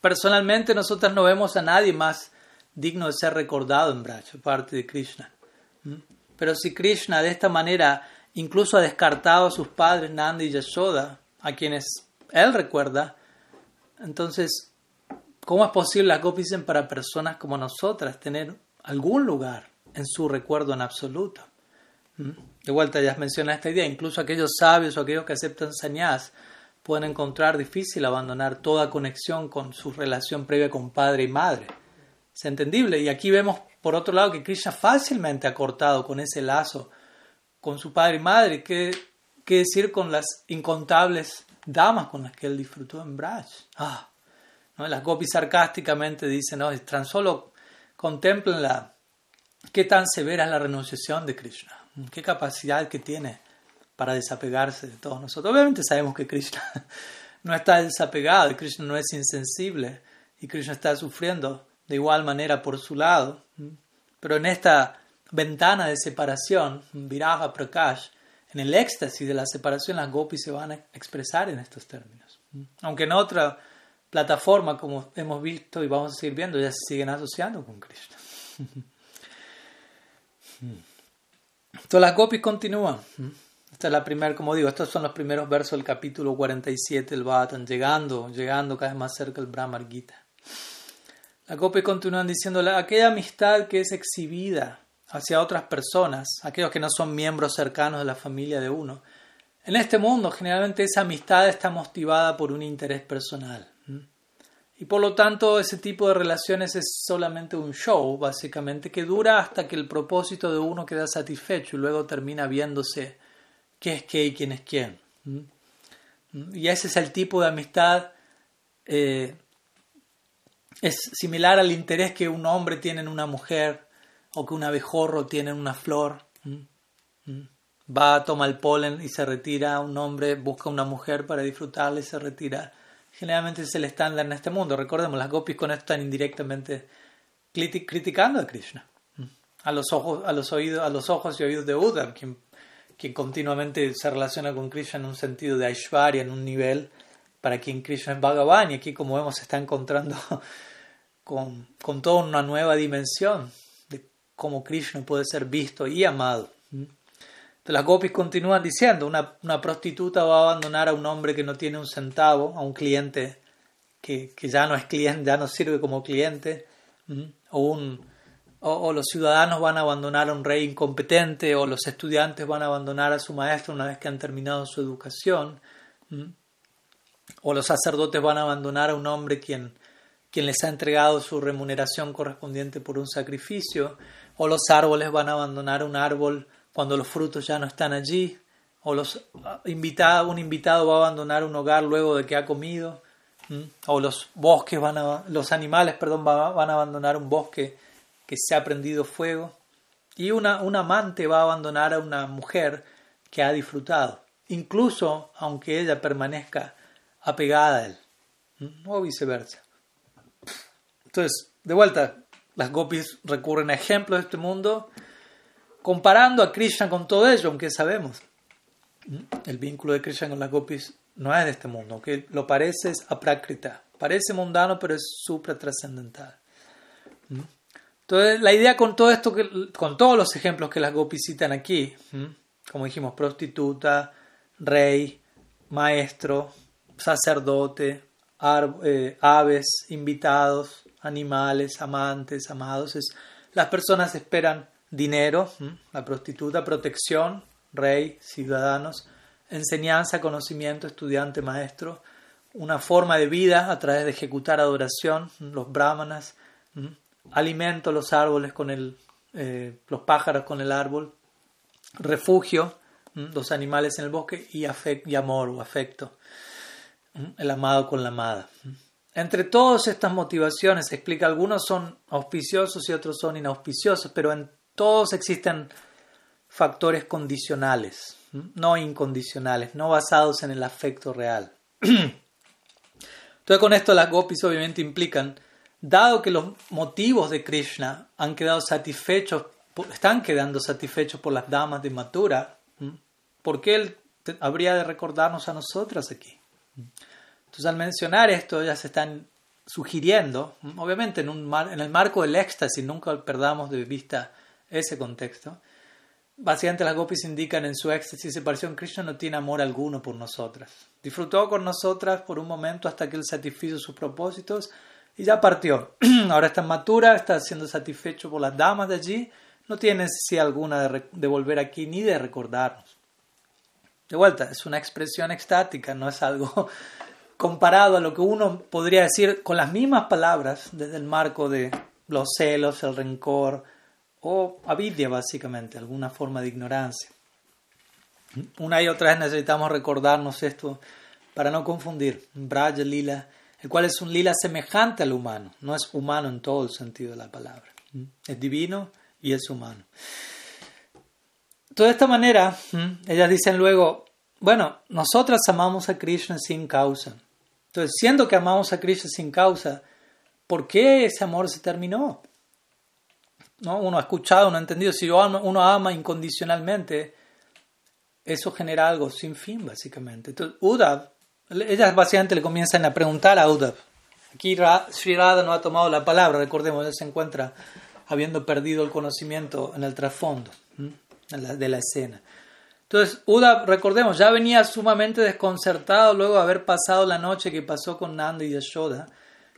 Personalmente nosotros no vemos a nadie más digno de ser recordado en Braj, parte de Krishna. ¿Mm? Pero si Krishna de esta manera incluso ha descartado a sus padres Nanda y Yashoda, a quienes él recuerda, entonces, ¿cómo es posible las gopis para personas como nosotras tener algún lugar en su recuerdo en absoluto? ¿Mm? De vuelta ya menciona esta idea, incluso aquellos sabios o aquellos que aceptan sannyas pueden encontrar difícil abandonar toda conexión con su relación previa con padre y madre. Es entendible. Y aquí vemos, por otro lado, que Krishna fácilmente ha cortado con ese lazo con su padre y madre. ¿Qué, qué decir con las incontables damas con las que él disfrutó en Braj? Ah, ¿no? Las gopis sarcásticamente dicen, no, tan solo contemplen la, qué tan severa es la renunciación de Krishna, qué capacidad que tiene para desapegarse de todos nosotros. Obviamente sabemos que Krishna <laughs> no está desapegado, Krishna no es insensible y Krishna está sufriendo de igual manera por su lado. Pero en esta ventana de separación, Viraja Prakash, en el éxtasis de la separación, las gopis se van a expresar en estos términos. Aunque en otra plataforma, como hemos visto y vamos a seguir viendo, ya se siguen asociando con Krishna. <laughs> Entonces las gopis continúan. La primera, como digo, estos son los primeros versos del capítulo 47 del Bhattan, llegando, llegando cada vez más cerca del Brahmar Gita. La Gopi continúan diciendo, aquella amistad que es exhibida hacia otras personas, aquellos que no son miembros cercanos de la familia de uno, en este mundo generalmente esa amistad está motivada por un interés personal. Y por lo tanto ese tipo de relaciones es solamente un show, básicamente, que dura hasta que el propósito de uno queda satisfecho y luego termina viéndose qué es qué y quién es quién. Y ese es el tipo de amistad, eh, es similar al interés que un hombre tiene en una mujer o que un abejorro tiene en una flor. Va, toma el polen y se retira, un hombre busca una mujer para disfrutarla y se retira. Generalmente es el estándar en este mundo. Recordemos, las gopis con esto están indirectamente criticando a Krishna. A los ojos, a los oídos, a los ojos y oídos de Uddhav, quien quien continuamente se relaciona con Krishna en un sentido de Aishwarya, en un nivel para quien Krishna es Bhagavan, y aquí como vemos se está encontrando <laughs> con, con toda una nueva dimensión de cómo Krishna puede ser visto y amado. Las gopis continúan diciendo, una, una, prostituta va a abandonar a un hombre que no tiene un centavo, a un cliente que, que ya no es cliente, ya no sirve como cliente, o un o, los ciudadanos van a abandonar a un rey incompetente, o los estudiantes van a abandonar a su maestro una vez que han terminado su educación, o los sacerdotes van a abandonar a un hombre quien, quien les ha entregado su remuneración correspondiente por un sacrificio, o los árboles van a abandonar un árbol cuando los frutos ya no están allí, o los ah, un invitado va a abandonar un hogar luego de que ha comido, o los bosques van a, los animales, perdón, van a abandonar un bosque que se ha prendido fuego, y una, un amante va a abandonar a una mujer que ha disfrutado, incluso aunque ella permanezca apegada a él, o viceversa. Entonces, de vuelta, las gopis recurren a ejemplos de este mundo, comparando a Krishna con todo ello, aunque sabemos, el vínculo de Krishna con las gopis no es de este mundo, aunque lo parece es aprakrita, parece mundano, pero es supra trascendental. Entonces, la idea con todo esto, con todos los ejemplos que las gopis citan aquí, como dijimos, prostituta, rey, maestro, sacerdote, eh, aves, invitados, animales, amantes, amados, es, las personas esperan dinero, la prostituta, protección, rey, ciudadanos, enseñanza, conocimiento, estudiante, maestro, una forma de vida a través de ejecutar adoración, los brahmanas, alimento los árboles con el, eh, los pájaros con el árbol, refugio, los animales en el bosque y, y amor o afecto, el amado con la amada. Entre todas estas motivaciones, se explica, algunos son auspiciosos y otros son inauspiciosos, pero en todos existen factores condicionales, no incondicionales, no basados en el afecto real. <clears throat> Entonces con esto las gopis obviamente implican, dado que los motivos de Krishna han quedado satisfechos, están quedando satisfechos por las damas de Mathura, ¿por qué él habría de recordarnos a nosotras aquí? Entonces al mencionar esto ya se están sugiriendo, obviamente en, el marco del éxtasis, nunca perdamos de vista ese contexto, Básicamente las gopis indican en su éxtasis y separación, Krishna no tiene amor alguno por nosotras. Disfrutó con nosotras por un momento hasta que él satisfizo sus propósitos y ya partió. <clears throat> Ahora está en Matura, está siendo satisfecho por las damas de allí, no tiene necesidad alguna de, volver aquí ni de recordarnos. De vuelta, es una expresión extática, no es algo <laughs> comparado a lo que uno podría decir con las mismas palabras desde el marco de los celos, el rencor, o avidia básicamente, alguna forma de ignorancia. Una y otra vez necesitamos recordarnos esto para no confundir. Braja Lila, el cual es un lila semejante al humano, no es humano en todo el sentido de la palabra. Es divino y es humano. De esta manera, ellas dicen luego, bueno, nosotras amamos a Krishna sin causa. Entonces, siendo que amamos a Krishna sin causa, ¿por qué ese amor se terminó? ¿no? Uno ha escuchado, uno ha entendido, si uno ama incondicionalmente, eso genera algo sin fin, básicamente. Entonces, Uddhav, ellas básicamente le comienzan a preguntar a Uddhav. Aquí Sri Radha no ha tomado la palabra, recordemos, él se encuentra habiendo perdido el conocimiento en el trasfondo de la escena. Entonces, Uddhav, recordemos, ya venía sumamente desconcertado luego de haber pasado la noche que pasó con Nanda y Yashoda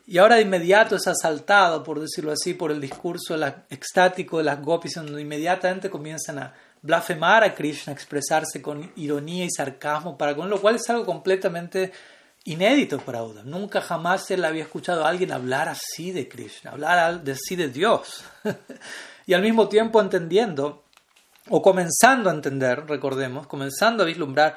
y ahora de inmediato es asaltado, por decirlo así, por el discurso extático de las gopis, donde inmediatamente comienzan a blasfemar a Krishna, expresarse con ironía y sarcasmo, para con lo cual es algo completamente inédito para Uda. Nunca jamás él había escuchado a alguien hablar así de Krishna, hablar así de Dios. <laughs> y al mismo tiempo entendiendo, o comenzando a entender, recordemos, comenzando a vislumbrar,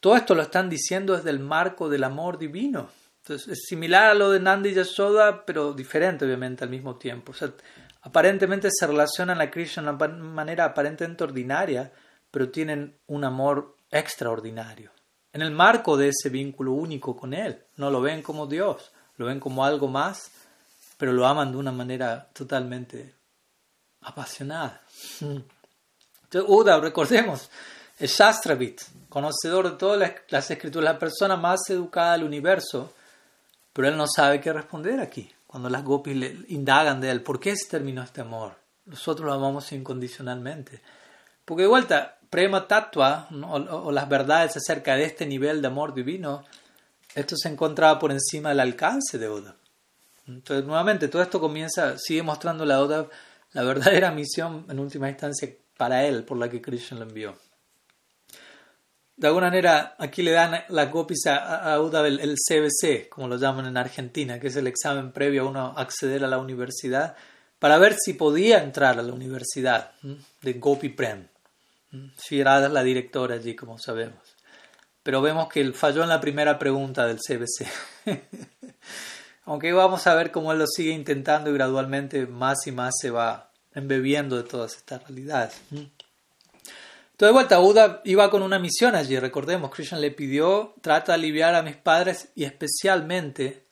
todo esto lo están diciendo desde el marco del amor divino entonces es similar a lo de Nandi y Yashoda, pero diferente obviamente al mismo tiempo. O sea, aparentemente se relacionan a Krishna de una manera aparentemente ordinaria, pero tienen un amor extraordinario. En el marco de ese vínculo único con Él, no lo ven como Dios, lo ven como algo más, pero lo aman de una manera totalmente apasionada. Entonces, Uda, recordemos, es Shastravit, conocedor de todas las, las escrituras, la persona más educada del universo, pero él no sabe qué responder aquí. Cuando las gopis le indagan de él, ¿por qué se terminó este amor? Nosotros lo amamos incondicionalmente. Porque de vuelta, prema tatua, o, las verdades acerca de este nivel de amor divino, esto se encontraba por encima del alcance de Oda. Entonces, nuevamente, todo esto comienza, sigue mostrando la Oda la verdadera misión en última instancia para él, por la que Krishna lo envió de alguna manera aquí le dan la gopis a, a el, CBC, como lo llaman en Argentina, que es el examen previo a uno acceder a la universidad, para ver si podía entrar a la universidad de Gopi Prem. Shirada es la directora allí, como sabemos. Pero vemos que él falló en la primera pregunta del CBC. <laughs> Aunque vamos a ver cómo él lo sigue intentando y gradualmente más y más se va embebiendo de todas estas realidades. Entonces, de vuelta, iba con una misión allí, recordemos, Krishna le pidió, trata de aliviar a mis padres y especialmente,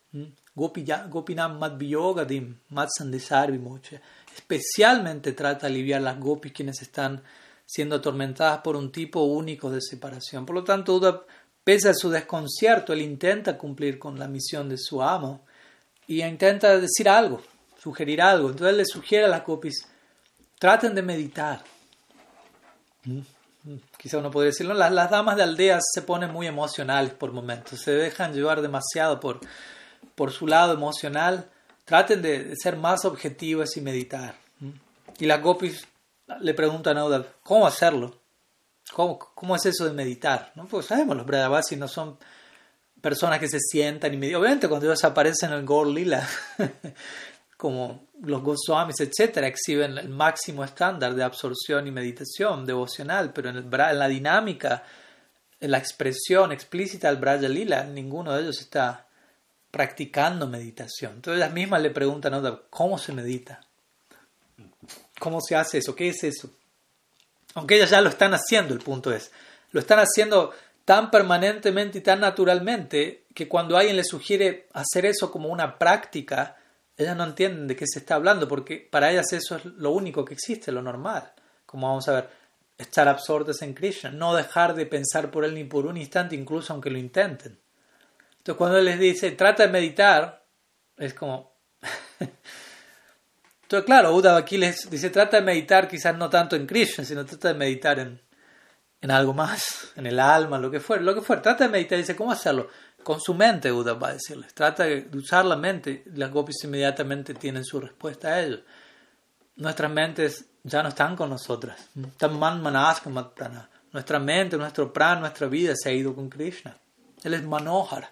Gopinam Madviyogadim, Matsandesarvimoche, especialmente trata de aliviar las gopis quienes están siendo atormentadas por un tipo único de separación. Por lo tanto, Uda, pese a su desconcierto, él intenta cumplir con la misión de su amo y intenta decir algo, sugerir algo. Entonces él le sugiere a las gopis, traten de meditar. Quizá uno podría decirlo, las, las, damas de aldeas se ponen muy emocionales por momentos, se dejan llevar demasiado por, por su lado emocional, traten de, ser más objetivas y meditar. Y las gopis le preguntan a Uddhav, ¿cómo hacerlo? ¿Cómo, ¿Cómo, es eso de meditar? ¿no? Pues sabemos, los Brajavasis no son personas que se sientan y meditan. Obviamente cuando ellos aparecen en el Gaur Lila, <laughs> como los Goswamis, etcétera, exhiben el máximo estándar de absorción y meditación devocional, pero en, el, en la dinámica, en la expresión explícita del Braja Lila, ninguno de ellos está practicando meditación. Entonces ellas mismas le preguntan, ¿cómo se medita? ¿Cómo se hace eso? ¿Qué es eso? Aunque ellas ya lo están haciendo, el punto es, lo están haciendo tan permanentemente y tan naturalmente que cuando alguien les sugiere hacer eso como una práctica, ellas no entienden de qué se está hablando, porque para ellas eso es lo único que existe, lo normal. Como vamos a ver, estar absortos en Krishna, no dejar de pensar por él ni por un instante, incluso aunque lo intenten. Entonces cuando él les dice, trata de meditar, es como... <laughs> Entonces claro, Uddhava aquí les dice, trata de meditar quizás no tanto en Krishna, sino trata de meditar en, en algo más, en el alma, lo que fuera, lo que fuera. Trata de meditar, dice, ¿cómo hacerlo? Con su mente, Uddhava va a decirles. Trata de usar la mente, las gopis inmediatamente tienen su respuesta a ello. Nuestras mentes ya no están con nosotras. Nuestra mente, nuestro pran, nuestra vida se ha ido con Krishna. Él es Manohar.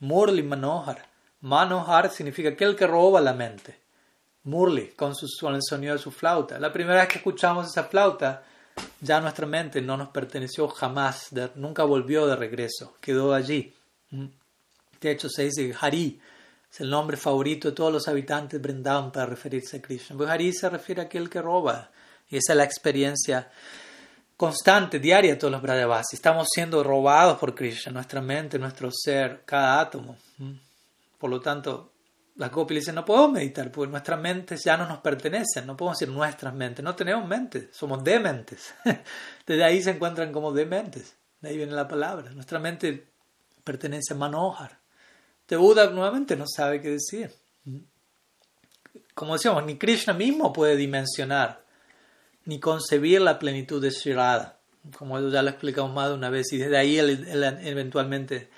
Murli Manohar. Manohar significa aquel que roba la mente. Murli, con, su, con el sonido de su flauta. La primera vez que escuchamos esa flauta, ya nuestra mente no nos perteneció jamás, nunca volvió de regreso, quedó allí. Mm. De hecho, se dice Hari, es el nombre favorito de todos los habitantes de Brindavan para referirse a Krishna. Pues Hari se refiere a aquel que roba, y esa es la experiencia constante, diaria de todos los Brajavasis. Estamos siendo robados por Krishna, nuestra mente, nuestro ser, cada átomo. Por lo tanto, las gopis dicen, no podemos meditar, porque nuestras mentes ya no nos pertenecen, no podemos decir nuestras mentes, no tenemos mentes, somos dementes. <laughs> Desde ahí se encuentran como dementes, de ahí viene la palabra. Nuestra mente pertenece a Manohar. De Buda nuevamente no sabe qué decir. Como decíamos, ni Krishna mismo puede dimensionar ni concebir la plenitud de Shirada, como ya lo explicamos más de una vez, y desde ahí él, eventualmente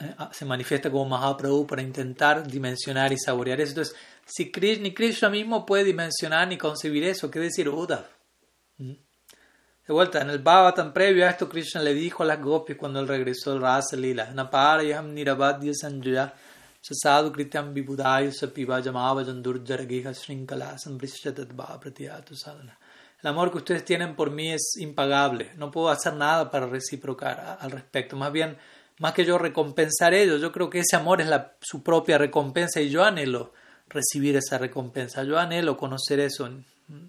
eh, se manifiesta como Mahaprabhu para intentar dimensionar y saborear eso. Entonces, si Krishna, ni Krishna mismo puede dimensionar ni concebir eso, ¿qué decir Uddhav? De vuelta, en el Bhagavatam previo a esto, Krishna le dijo a las gopis cuando él regresó al Rasa Lila, Naparayam nirabadya sanjaya sasadu krityam vibudaya sapiva jamavajan durjaragiha shrinkala sambrishchatadva pratyatu sadhana. El amor que ustedes tienen por mí es impagable. No puedo hacer nada para reciprocar al respecto. Más bien, más que yo recompensar ellos, yo creo que ese amor es la, su propia recompensa y yo anhelo recibir esa recompensa. Yo anhelo conocer eso,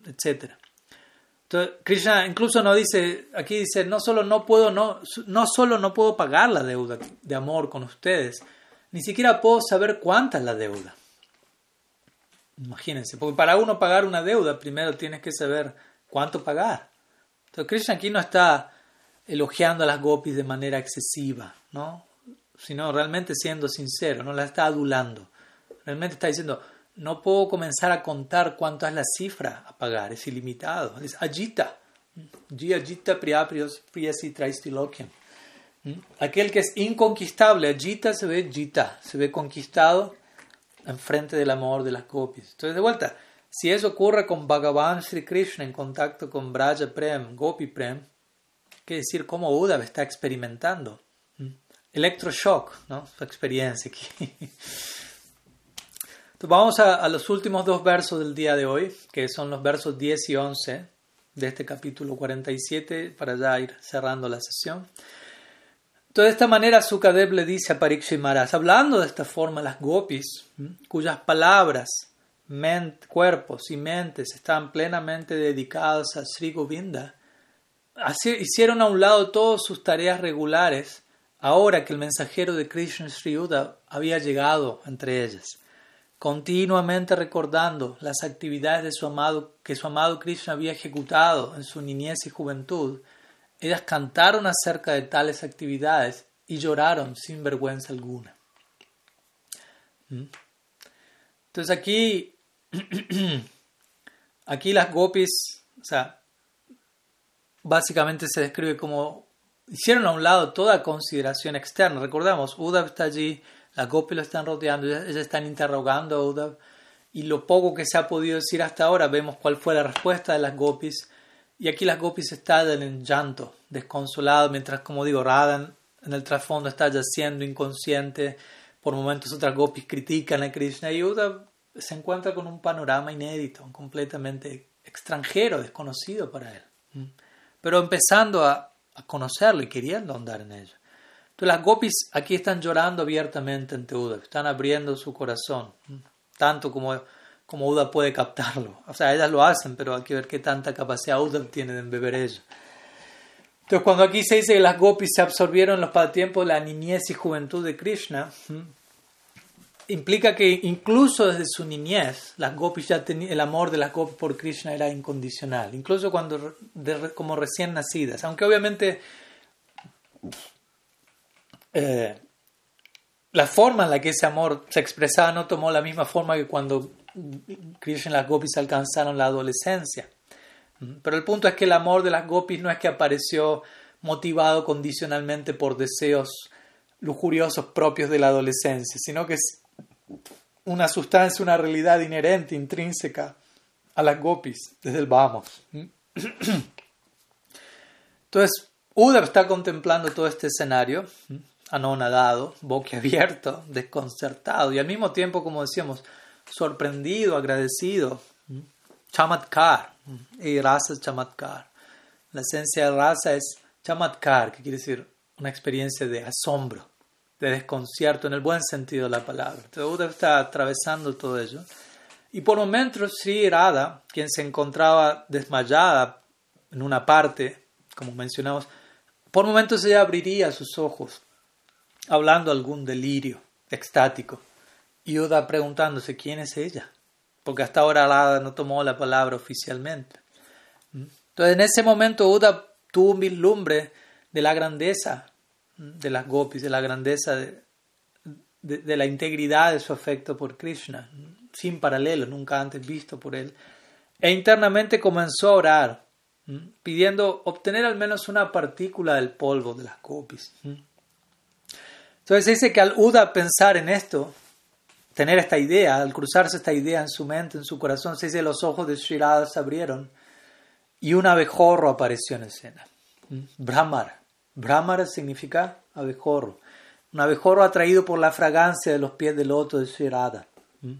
etc. Entonces, Krishna incluso no dice, aquí dice, no solo no puedo, no, no solo no puedo pagar la deuda de amor con ustedes, ni siquiera puedo saber cuánta es la deuda. Imagínense, porque para uno pagar una deuda, primero tienes que saber cuánto pagar. Entonces Krishna aquí no está elogiando a las gopis de manera excesiva, ¿no? sino realmente siendo sincero, no la está adulando. Realmente está diciendo, no puedo comenzar a contar cuánto es la cifra a pagar, es ilimitado. Es agita. Agita ¿Mm? Aquel que es inconquistable, agita se ve jita, se ve conquistado enfrente del amor de las gopis. Entonces, de vuelta, si eso ocurre con Bhagavan Sri Krishna en contacto con Braja Prem, Gopi Prem, quiere decir cómo Uddhava está experimentando. Electroshock, ¿no? Su experiencia aquí. <laughs> Vamos a, los últimos dos versos del día de hoy, que son los versos 10 y 11 de este capítulo 47, para ya ir cerrando la sesión. De esta manera Sukadev le dice a Parikshit hablando de esta forma, las gopis, cuyas palabras cuerpos y mentes estaban plenamente dedicados a Sri Govinda, hicieron a un lado todas sus tareas regulares ahora que el mensajero de Krishna Sri Uda había llegado entre ellas, continuamente recordando las actividades de su amado, que su amado Krishna había ejecutado en su niñez y juventud, ellas cantaron acerca de tales actividades y lloraron sin vergüenza alguna. ¿Mm? Entonces aquí <clears throat> Aquí las gopis, o sea, básicamente se describe como hicieron a un lado toda consideración externa. Recordamos, Uddhav está allí, las gopis lo están rodeando, ellas están interrogando a Uddhav y lo poco que se ha podido decir hasta ahora, vemos cuál fue la respuesta de las gopis Y aquí las gopis estallan en llanto, desconsolado, mientras, como digo, Radha en el trasfondo está yaciendo inconsciente. Por momentos otras gopis critican a Krishna y Uda se encuentra con un panorama inédito, completamente extranjero, desconocido para él. Pero empezando a conocerlo y queriendo andar en ello. Entonces las gopis aquí están llorando abiertamente ante Uda, están abriendo su corazón, tanto como como Uda puede captarlo. O sea, ellas lo hacen, pero hay que ver qué tanta capacidad Uda tiene de beber ello. Entonces, cuando aquí se dice que las gopis se absorbieron en los pasatiempos de la niñez y juventud de Krishna, implica que incluso desde su niñez, las gopis ya el amor de las gopis por Krishna era incondicional, incluso cuando como recién nacidas, aunque obviamente eh, la forma en la que ese amor se expresaba no tomó la misma forma que cuando Krishna y las gopis alcanzaron la adolescencia. Pero el punto es que el amor de las gopis no es que apareció motivado condicionalmente por deseos lujuriosos propios de la adolescencia, sino que es una sustancia, una realidad inherente, intrínseca a las gopis desde el vamos. Entonces, Uda está contemplando todo este escenario, anonadado, boquiabierto, <laughs> desconcertado y al mismo tiempo, como decíamos, sorprendido, agradecido. Chamatkar. Y rasa chamatkar. La esencia de raza es chamatkar, que quiere decir una experiencia de asombro, de desconcierto, en el buen sentido de la palabra. Entonces, está atravesando todo ello. Y por momentos, Sri Radha, quien se encontraba desmayada en una parte, como mencionamos, por momentos ella abriría sus ojos, hablando algún delirio extático. Y preguntándose quién es ella, porque hasta ahora Radha no tomó la palabra oficialmente. Entonces en ese momento Uda tuvo un vislumbre de la grandeza de las gopis, de la grandeza de, de, la integridad de su afecto por Krishna, sin paralelo, nunca antes visto por él. E internamente comenzó a orar, pidiendo obtener al menos una partícula del polvo de las gopis. Entonces dice que al Uda pensar en esto, tener esta idea, al cruzarse esta idea en su mente, en su corazón, se dice los ojos de Sri se abrieron y un abejorro apareció en escena. ¿Mm? Brahmar. Brahmar significa abejorro. Un abejorro atraído por la fragancia de los pies del loto de Sri ¿Mm?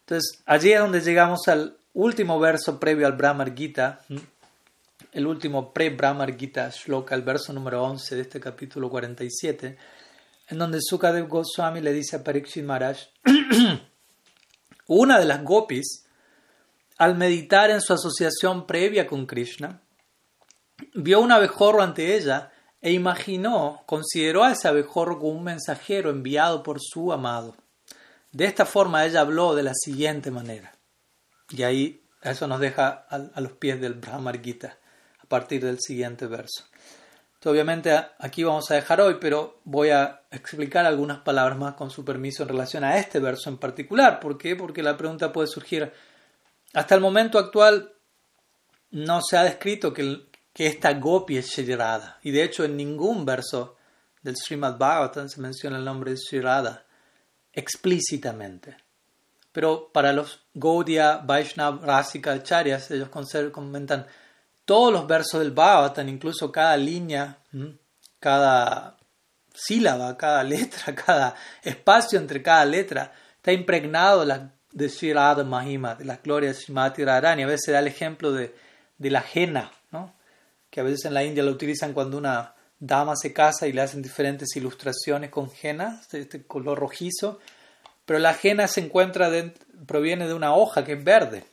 Entonces, allí es donde llegamos al último verso previo al Brahmar Gita, ¿Mm? el último pre-Brahmar Gita shloka, el verso número 11 de este capítulo 47 en donde Sukadev Goswami le dice a Parikshit Maharaj, <clears throat> una de las gopis, al meditar en su asociación previa con Krishna, vio un abejorro ante ella e imaginó, consideró a ese abejorro como un mensajero enviado por su amado. De esta forma ella habló de la siguiente manera. Y ahí eso nos deja a, los pies del Brahmar Gita, a partir del siguiente verso obviamente aquí vamos a dejar hoy, pero voy a explicar algunas palabras más con su permiso en relación a este verso en particular. ¿Por qué? Porque la pregunta puede surgir. Hasta el momento actual no se ha descrito que, esta gopi es Shirada. Y de hecho en ningún verso del Srimad Bhagavatam se menciona el nombre de Shirada explícitamente. Pero para los Gaudiya, Vaishnav, Rasika, Acharyas, ellos comentan todos los versos del Bhagavatam, incluso cada línea, cada sílaba, cada letra, <laughs> cada espacio entre cada letra, está impregnado de Sri Radha Mahima, de las glorias de Srimati Radharani. A veces da el ejemplo de, la jena, ¿no? que a veces en la India lo utilizan cuando una dama se casa y le hacen diferentes ilustraciones con jena, este color rojizo, pero la jena se encuentra, proviene de una hoja que es verde.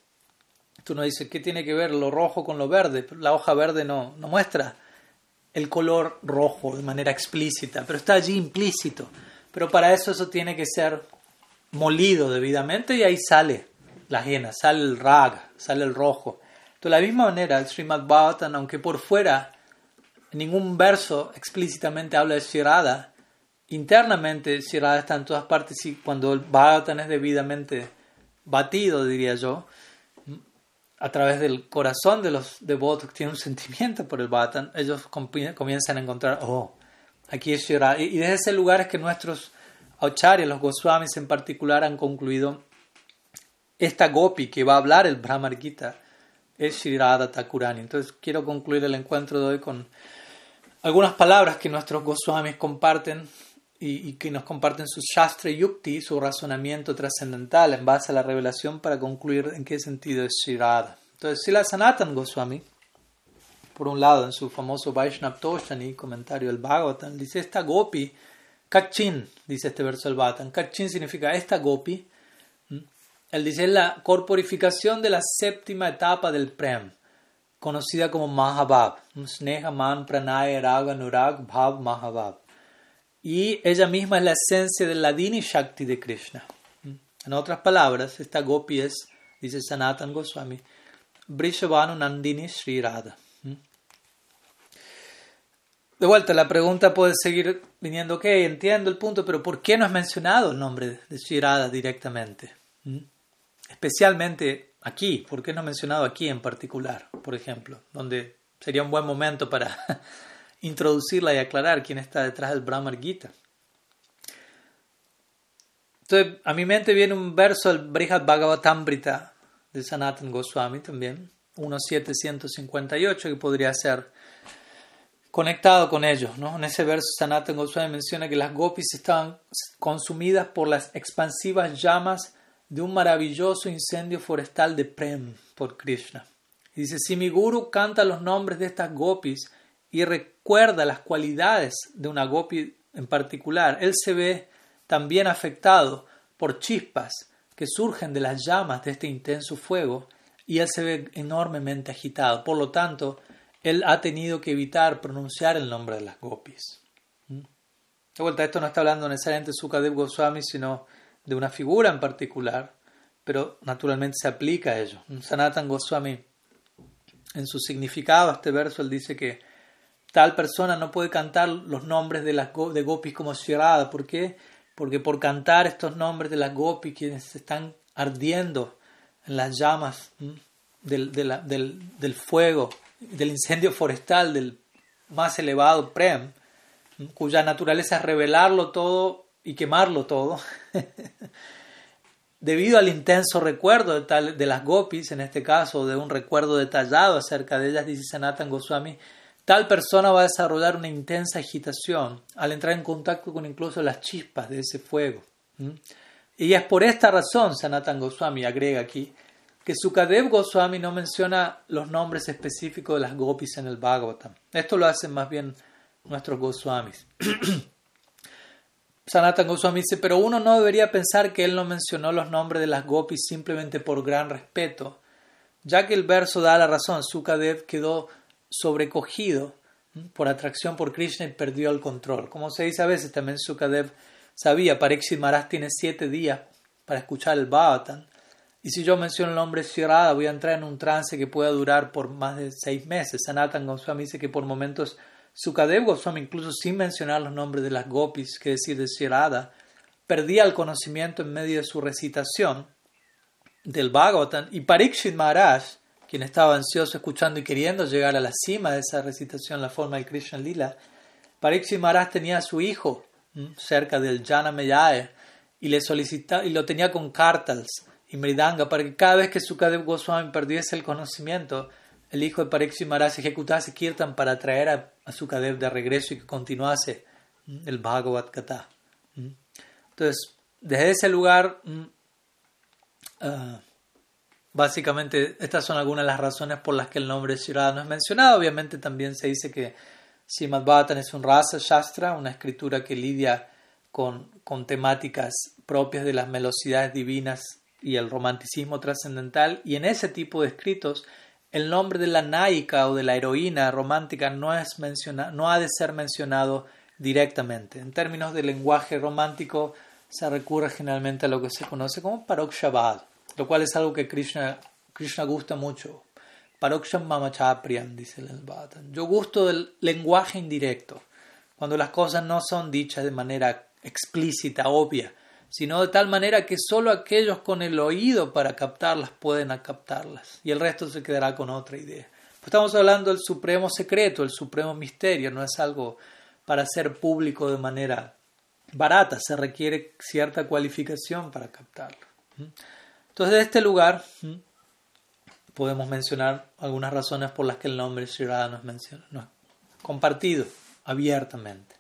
Tú no dices, ¿qué tiene que ver lo rojo con lo verde? La hoja verde no, no muestra el color rojo de manera explícita, pero está allí implícito. Pero para eso eso tiene que ser molido debidamente y ahí sale la ajena, sale el rag, sale el rojo. De la misma manera, el Srimad Bhagavatam, aunque por fuera ningún verso explícitamente habla de Shirada, internamente Shirada está en todas partes y cuando el Bhagavatam es debidamente batido, diría yo, a través del corazón de los devotos que tienen un sentimiento por el Bhatan, ellos comienzan a encontrar, oh, aquí es Shira. Y desde ese lugar es que nuestros acharyas, los Goswamis en particular, han concluido esta gopi que va a hablar el Brahmar Gita, es Sri Radha Thakurani. Entonces quiero concluir el encuentro de hoy con algunas palabras que nuestros Goswamis comparten y, que nos comparten su Shastra Yukti, su razonamiento trascendental en base a la revelación para concluir en qué sentido es Sri Radha. Entonces, Sila Sanatan Goswami, por un lado, en su famoso Vaishnav Toshani, comentario del Bhagavatam, dice: Esta gopi, Kachin, dice este verso del Bhagavatam. Kachin significa esta gopi. Él dice: es la corporificación de la séptima etapa del Prem, conocida como Mahabab. Sneha Man Pranaya Raga Nurag Bhav Mahabab. Y ella misma es la esencia del Ladini Shakti de Krishna. En otras palabras, esta gopi es, dice Sanatan Goswami, Brishavanu Nandini Sri. De vuelta, la pregunta puede seguir viniendo, ok, entiendo el punto, pero ¿por qué no has mencionado el nombre de Sri directamente? Especialmente aquí, ¿por qué no has mencionado aquí en particular, por ejemplo? Donde sería un buen momento para <laughs> introducirla y aclarar quién está detrás del Brahmar Gita. Entonces, a mi mente viene un verso del Brihad Bhagavatamrita de Sanatan Goswami también, 1.758, que podría ser conectado con ellos. ¿no? En ese verso Sanatan Goswami menciona que las gopis estaban consumidas por las expansivas llamas de un maravilloso incendio forestal de Prem por Krishna. Y dice, si mi guru canta los nombres de estas gopis y recuerda las cualidades de una gopi en particular, él se ve también afectado por chispas que surgen de las llamas de este intenso fuego y él se ve enormemente agitado. Por lo tanto, él ha tenido que evitar pronunciar el nombre de las gopis. ¿Mm? De vuelta, esto no está hablando necesariamente de Sukadev Goswami, sino de una figura en particular, pero naturalmente se aplica a ello. Sanatan Goswami, en su significado este verso, él dice que tal persona no puede cantar los nombres de las de gopis como Shirada. ¿Por qué? porque por cantar estos nombres de las gopis quienes están ardiendo en las llamas del, del, fuego, del incendio forestal, del más elevado Prem, cuya naturaleza es revelarlo todo y quemarlo todo, <laughs> debido al intenso recuerdo de, tal, de las gopis, en este caso, de un recuerdo detallado acerca de ellas, dice Sanatan Goswami, Tal persona va a desarrollar una intensa agitación al entrar en contacto con incluso las chispas de ese fuego. Y es por esta razón, Sanatan Goswami agrega aquí, que Sukadev Goswami no menciona los nombres específicos de las gopis en el Bhagavatam. Esto lo hacen más bien nuestros Goswamis. <clears throat> Sanatan Goswami dice, pero uno no debería pensar que él no mencionó los nombres de las gopis simplemente por gran respeto, ya que el verso da la razón. Sukadev quedó sobrecogido por atracción por Krishna y perdió el control. Como se dice a veces, también Sukadev sabía, Pariksit Maharaj tiene siete días para escuchar el Bhavatan. Y si yo menciono el nombre Shirada, voy a entrar en un trance que pueda durar por más de seis meses. Sanatan Goswami dice que por momentos Sukadev Goswami, incluso sin mencionar los nombres de las gopis, que decir de Shirada, perdía el conocimiento en medio de su recitación del Bhagavatam. Y Pariksit Maharaj, quien estaba ansioso escuchando y queriendo llegar a la cima de esa recitación, la forma del Krishna Lila, Pariksit Maharaj tenía a su hijo cerca del Jana Meyae y le solicitaba y lo tenía con cartas y mridanga para que cada vez que Sukadev Goswami perdiese el conocimiento, el hijo de Pariksit Maharaj ejecutase kirtan para traer a, a Sukadev de regreso y que continuase el Bhagavad Gita. Entonces, desde ese lugar, uh, Básicamente, estas son algunas de las razones por las que el nombre Shirada no es mencionado. Obviamente, también se dice que Srimad Bhattan es un rasa shastra, una escritura que lidia con, con temáticas propias de las velocidades divinas y el romanticismo trascendental. Y en ese tipo de escritos, el nombre de la naika o de la heroína romántica no, es menciona, no ha de ser mencionado directamente. En términos de lenguaje romántico, se recurre generalmente a lo que se conoce como parokshabad lo cual es algo que Krishna, Krishna gusta mucho. Paroksham mamachapriyam, dice el Bhatan. Yo gusto del lenguaje indirecto, cuando las cosas no son dichas de manera explícita, obvia, sino de tal manera que solo aquellos con el oído para captarlas pueden captarlas, y el resto se quedará con otra idea. Pues estamos hablando del supremo secreto, el supremo misterio, no es algo para ser público de manera barata, se requiere cierta cualificación para captarlo. Entonces, de este lugar, podemos mencionar algunas razones por las que el nombre Sri Radha no es, mencionado, no es compartido abiertamente.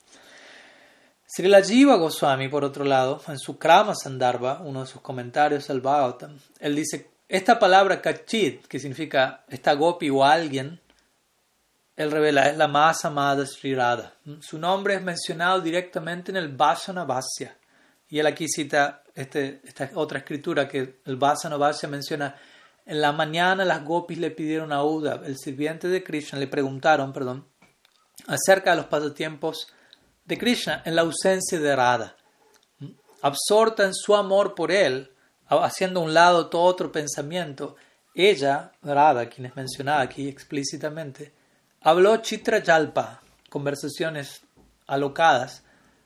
Srila Jiva Goswami, por otro lado, en su Krama Sandarbha, uno de sus comentarios al Bhagavatam, él dice, esta palabra kachit, que significa esta gopi o alguien, él revela, es la más amada Sri Radha. Su nombre es mencionado directamente en el Vasana Vasya. Y él aquí cita este, esta otra escritura que el Vasana Vasya menciona. En la mañana las gopis le pidieron a Uda, el sirviente de Krishna, le preguntaron, perdón, acerca de los pasatiempos de Krishna en la ausencia de Radha. Absorta en su amor por él, haciendo a un lado todo otro pensamiento, ella, Radha, quien es mencionada aquí explícitamente, habló Chitra Yalpa, conversaciones alocadas,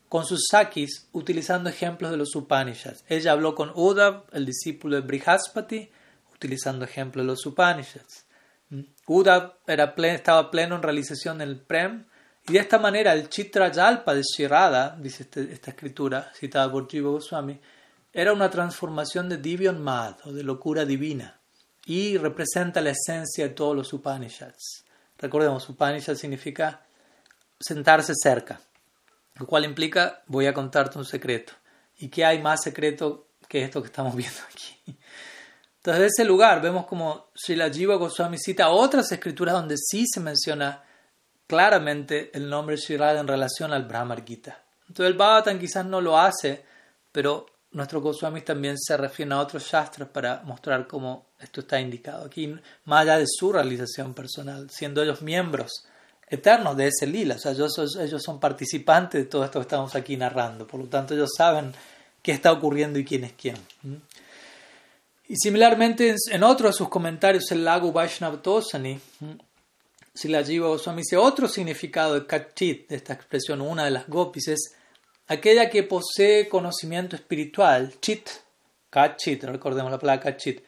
con sus sakis utilizando ejemplos de los Upanishads. Ella habló con Uddhav, el discípulo de Brihaspati, utilizando ejemplos de los Upanishads. Uddhav era estaba pleno en realización del Prem y de esta manera el Chitra Yalpa de Shirada, dice este, esta escritura citada por Jiva Goswami, era una transformación de Divyan Mad o de locura divina y representa la esencia de todos los Upanishads. Recordemos, Upanishad significa sentarse cerca, lo cual implica voy a contarte un secreto. ¿Y qué hay más secreto que esto que estamos <laughs> viendo aquí? Entonces, de ese lugar vemos como Srila Jiva Goswami cita otras escrituras donde sí se menciona claramente el nombre Shirada en relación al Brahmar Gita. Entonces el Bhagavatam quizás no lo hace, pero nuestros Goswamis también se refieren a otros shastras para mostrar cómo esto está indicado. Aquí, más allá de su realización personal, siendo ellos miembros eternos de ese lila, o sea, ellos, son participantes de todo esto que estamos aquí narrando, por lo tanto ellos saben qué está ocurriendo y quién es quién. Y similarmente en otro de sus comentarios, el lago Vaishnav Tosani, si la Jiva Goswami dice otro significado de kachit, de esta expresión, una de las gopis, es aquella que posee conocimiento espiritual, chit, kachit, recordemos la palabra kachit,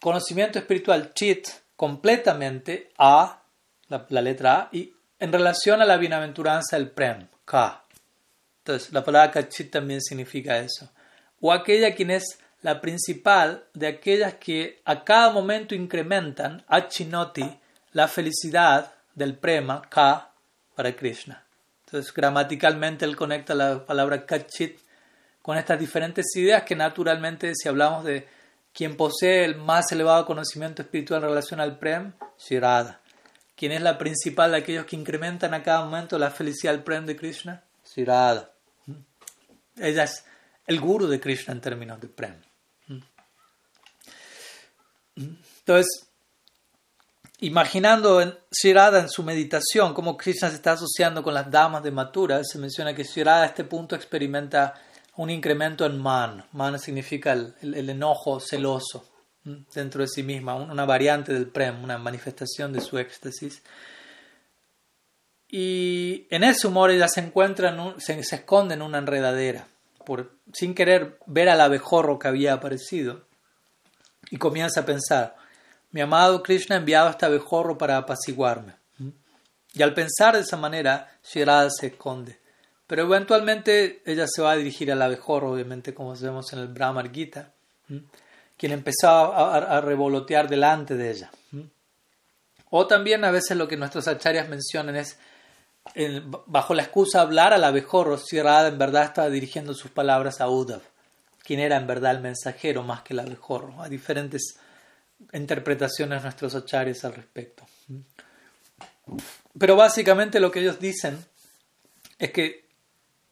conocimiento espiritual, chit, completamente a, la, letra A, y en relación a la bienaventuranza del prem, ka. Entonces, la palabra kachit también significa eso. O aquella quien es la principal de aquellas que a cada momento incrementan, achinoti, la felicidad del prema, ka, para Krishna. Entonces, gramaticalmente él conecta la palabra kachit con estas diferentes ideas que naturalmente, si hablamos de quien posee el más elevado conocimiento espiritual en relación al prem, Shirada. ¿Quién es la principal de aquellos que incrementan a cada momento la felicidad del prem de Krishna? Shirada. Ella es el guru de Krishna en términos de prem. Entonces, imaginando en Shirada en su meditación cómo Krishna se está asociando con las damas de Mathura, se menciona que Shirada a este punto experimenta un incremento en man. Man significa el, enojo celoso dentro de sí misma, una variante del prem, una manifestación de su éxtasis. Y en ese humor ella se encuentra, se, se, esconde en una enredadera, por, sin querer ver al abejorro que había aparecido. Y comienza a pensar, mi amado Krishna ha enviado a este abejorro para apaciguarme. Y al pensar de esa manera, Shirada se esconde. Pero eventualmente ella se va a dirigir al abejorro, obviamente, como vemos en el Brahmar Gita, quien empezó a, revolotear delante de ella. O también a veces lo que nuestros acharyas mencionan es, bajo la excusa de hablar al abejorro, Shirada en verdad estaba dirigiendo sus palabras a Uddhav, quien era en verdad el mensajero más que el abejorro, a diferentes interpretaciones nuestros acharyas al respecto. Pero básicamente lo que ellos dicen es que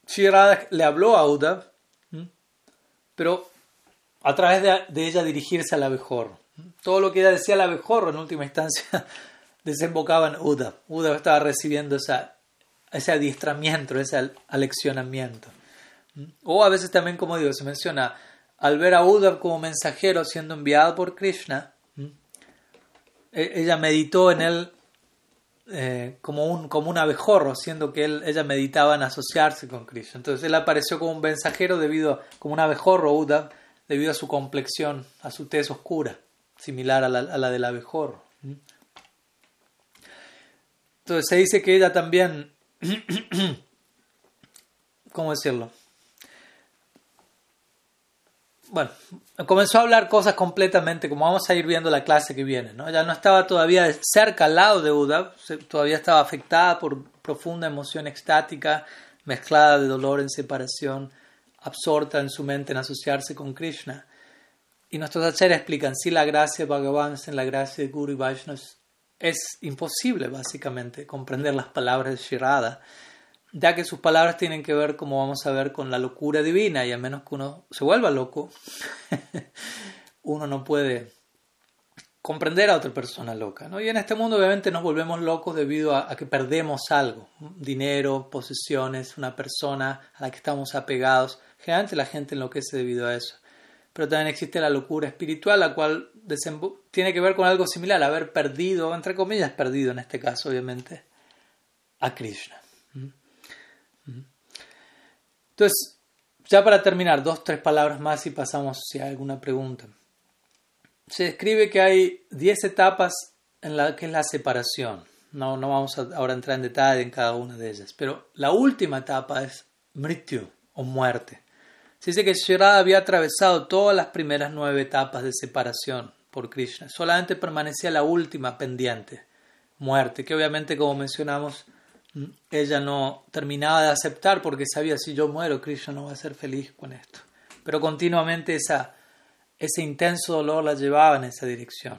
Shirada le habló a Uddhav, pero a través de, ella dirigirse al abejorro. Todo lo que ella decía al abejorro en última instancia <laughs> desembocaba en Uddhav. Uddhav estaba recibiendo esa, ese adiestramiento, ese aleccionamiento. O a veces también, como digo, se menciona, al ver a Uddhav como mensajero siendo enviado por Krishna, e, ella meditó en él eh, como, un, como abejorro, siendo que él, ella meditaba en asociarse con Krishna. Entonces él apareció como un mensajero debido, como un abejorro Uda, debido a su complexión, a su tez oscura, similar a la, a la del abejorro. Entonces se dice que ella también, <clears throat> ¿cómo decirlo? bueno, comenzó a hablar cosas completamente, como vamos a ir viendo la clase que viene, ¿no? Ya no estaba todavía cerca al lado de Uda, todavía estaba afectada por profunda emoción extática, mezclada de dolor en separación, absorta en su mente en asociarse con Krishna. Y nuestros acharyas explican, si la gracia de Bhagavan es en la gracia de Guru y Vaishnava, es imposible básicamente comprender las palabras de Shirada ya que sus palabras tienen que ver, como vamos a ver, con la locura divina, y a menos que uno se vuelva loco, <laughs> uno no puede comprender a otra persona loca. ¿no? Y en este mundo obviamente nos volvemos locos debido a, que perdemos algo, dinero, posesiones, una persona a la que estamos apegados. Generalmente la gente enloquece debido a eso. Pero también existe la locura espiritual, la cual tiene que ver con algo similar, haber perdido, entre comillas, perdido en este caso, obviamente, a Krishna. Entonces, ya para terminar, dos, tres palabras más y pasamos si hay alguna pregunta. Se describe que hay diez etapas en la que es la separación. No, no vamos a entrar en detalle en cada una de ellas, pero la última etapa es mrityu o muerte. Se dice que Shirada había atravesado todas las primeras nueve etapas de separación por Krishna. Solamente permanecía la última pendiente, muerte, que obviamente, como mencionamos, ella no terminaba de aceptar porque sabía si yo muero, Krishna no va a ser feliz con esto. Pero continuamente esa, ese intenso dolor la llevaba en esa dirección.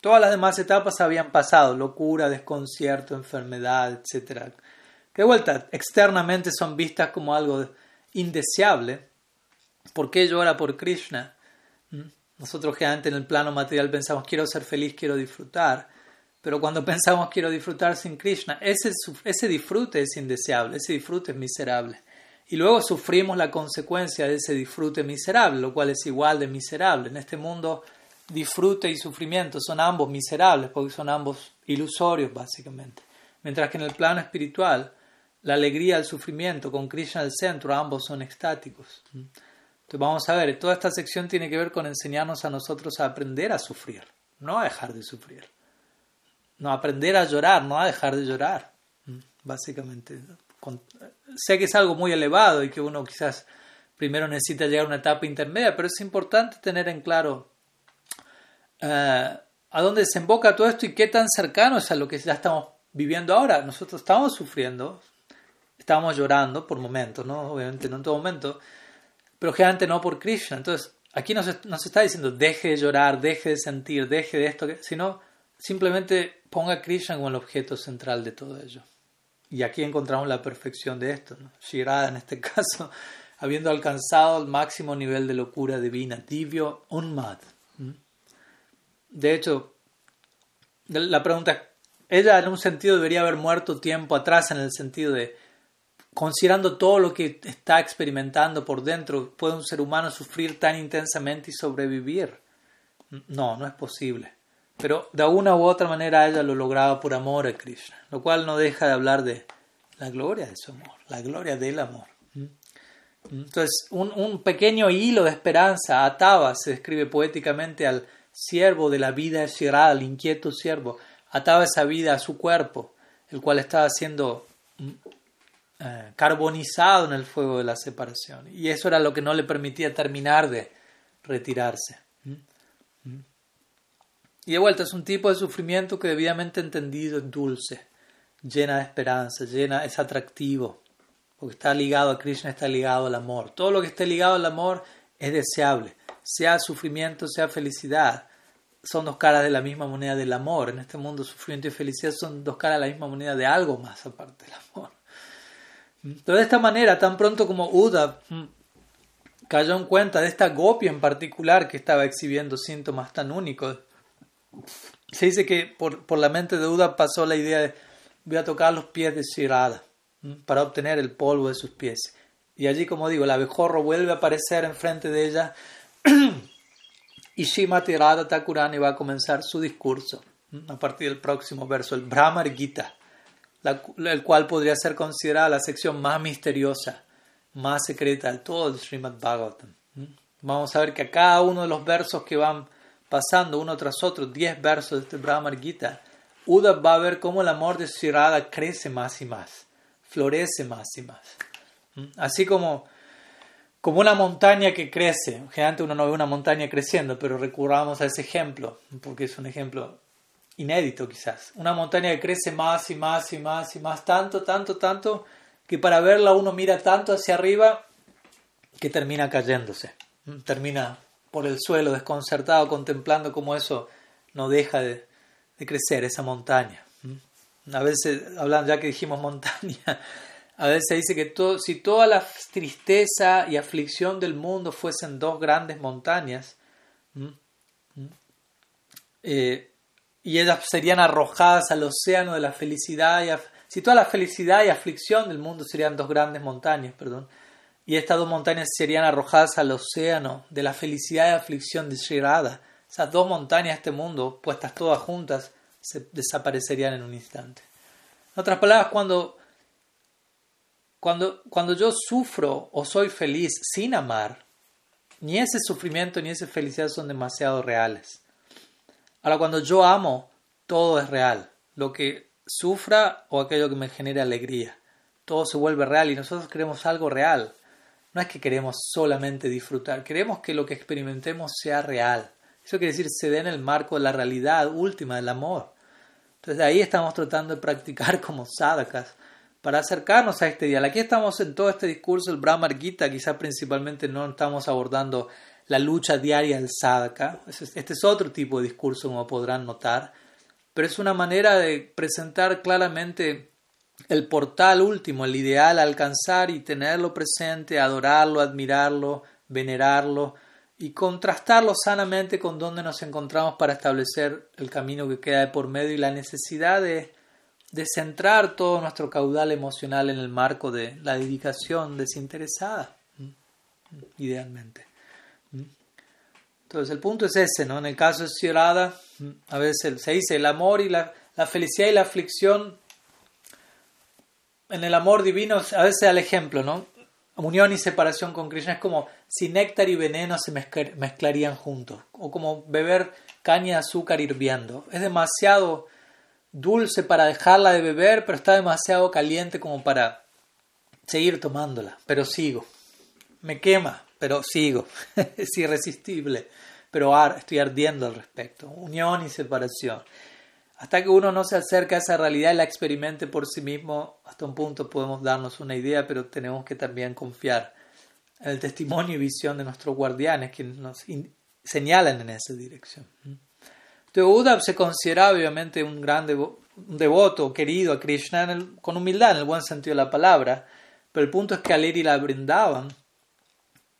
Todas las demás etapas habían pasado, locura, desconcierto, enfermedad, etc. Que de vuelta, externamente son vistas como algo indeseable. ¿Por qué llora por Krishna? Nosotros generalmente en el plano material pensamos quiero ser feliz, quiero disfrutar. Pero cuando <laughs> pensamos quiero disfrutar sin Krishna, ese disfrute es indeseable, ese disfrute es miserable. Y luego sufrimos la consecuencia de ese disfrute miserable, lo cual es igual de miserable. En este mundo, disfrute y sufrimiento son ambos miserables, porque son ambos ilusorios, básicamente. Mientras que en el plano espiritual, la alegría, el sufrimiento, con Krishna al centro, ambos son extáticos. Entonces vamos a ver, toda esta sección tiene que ver con enseñarnos a nosotros a aprender a sufrir, no a dejar de sufrir no aprender a llorar, no a dejar de llorar, básicamente. Sé que es algo muy elevado y que uno quizás primero necesita llegar a una etapa intermedia, pero es importante tener en claro eh, a dónde desemboca todo esto y qué tan cercano es a lo que ya estamos viviendo ahora. Nosotros estamos sufriendo, estamos llorando por momentos, ¿no? Obviamente no en todo momento, pero generalmente no por Krishna. Entonces, aquí nos, está diciendo, deje de llorar, deje de sentir, deje de esto, sino simplemente ponga a Krishna como el objeto central de todo ello. Y aquí encontramos la perfección de esto. ¿no? Shirada, en este <laughs> caso, habiendo alcanzado el máximo nivel de locura divina, divio unmad. De hecho, la pregunta ella en un sentido debería haber muerto tiempo atrás, en el sentido de, considerando todo lo que está experimentando por dentro, ¿puede un ser humano sufrir tan intensamente y sobrevivir? No, no es posible. Pero de alguna u otra manera ella lo lograba por amor a Krishna, lo cual no deja de hablar de la gloria de su amor, la gloria del amor. ¿Mm? Entonces, un, un pequeño hilo de esperanza ataba, se describe poéticamente, al siervo de la vida Shirada, al inquieto siervo, ataba esa vida a su cuerpo, el cual estaba siendo mm, eh, carbonizado en el fuego de la separación. Y eso era lo que no le permitía terminar de retirarse. Y de vuelta, es un tipo de sufrimiento que debidamente entendido es dulce, llena de esperanza, llena, es atractivo, porque está ligado a Krishna, está ligado al amor. Todo lo que esté ligado al amor es deseable, sea sufrimiento, sea felicidad. Son dos caras de la misma moneda del amor. En este mundo, sufrimiento y felicidad son dos caras de la misma moneda de algo más aparte del amor. Entonces, de esta manera, tan pronto como Uda mm, cayó en cuenta de esta gopia en particular que estaba exhibiendo síntomas tan únicos, se dice que por, por, la mente de Uda pasó la idea de voy a tocar los pies de Shirada para obtener el polvo de sus pies. Y allí, como digo, el abejorro vuelve a aparecer enfrente de ella <clears throat> y Shimati Radha Thakurani va a comenzar su discurso a partir del próximo verso, el Brahmar Gita, el cual podría ser considerada la sección más misteriosa, más secreta de todo el Srimad Bhagavatam. Vamos a ver que a cada uno de los versos que van pasando uno tras otro, 10 versos de este Brahmar Gita, Uda va a ver cómo el amor de Shirada crece más y más, florece más y más. ¿Mm? Así como como una montaña que crece. Generalmente uno no ve una montaña creciendo, pero recurramos a ese ejemplo, porque es un ejemplo inédito quizás. Una montaña que crece más y más y más y más, tanto, tanto, tanto, que para verla uno mira tanto hacia arriba que termina cayéndose. Termina por el suelo desconcertado contemplando cómo eso no deja de, crecer, esa montaña. A veces, hablando ya que dijimos montaña, <laughs> a veces dice que si toda la tristeza y aflicción del mundo fuesen dos grandes montañas, eh, y ellas serían arrojadas al océano de la felicidad, y si toda la felicidad y aflicción del mundo serían dos grandes montañas, perdón, y estas dos montañas serían arrojadas al océano de la felicidad y aflicción de Shirada. Esas dos montañas de este mundo, puestas todas juntas, se desaparecerían en un instante. En otras palabras, cuando, cuando, cuando yo sufro o soy feliz sin amar, ni ese sufrimiento ni esa felicidad son demasiado reales. Ahora, cuando yo amo, todo es real. Lo que sufra o aquello que me genere alegría. Todo se vuelve real y nosotros queremos algo real. No es que queremos solamente disfrutar, queremos que lo que experimentemos sea real. Eso quiere decir se dé en el marco de la realidad última del amor. Entonces ahí estamos tratando de practicar <laughs> como sadhakas para acercarnos a este ideal. Aquí estamos en todo este discurso del Brahmar Gita, quizás principalmente no estamos abordando la lucha diaria del sadhaka. Este es otro tipo de discurso, como podrán notar, pero es una manera de presentar claramente el portal último, el ideal a alcanzar y tenerlo presente, adorarlo, admirarlo, venerarlo y contrastarlo sanamente con donde nos encontramos para establecer el camino que queda de por medio y la necesidad de, de centrar todo nuestro caudal emocional en el marco de la dedicación desinteresada, idealmente. Entonces el punto es ese, ¿no? En el caso de Sirada, a veces se dice el amor y la, la felicidad y la aflicción en el amor divino, a veces al ejemplo, ¿no? Unión y separación con Krishna es como si néctar y veneno se mezclarían juntos, o como beber caña de azúcar hirviendo. Es demasiado dulce para dejarla de beber, pero está demasiado caliente como para seguir tomándola, pero sigo. Me quema, pero sigo. <laughs> es irresistible, pero estoy ardiendo al respecto. Unión y separación. Hasta que uno no se acerca a esa realidad y la experimente por sí mismo, hasta un punto podemos darnos una idea, pero tenemos que también confiar en el testimonio y visión de nuestros guardianes que nos señalan en esa dirección. Entonces, Uddhav se considera obviamente un gran devoto, querido a Krishna con humildad, en el buen sentido de la palabra, pero el punto es que al ir y la brindaban,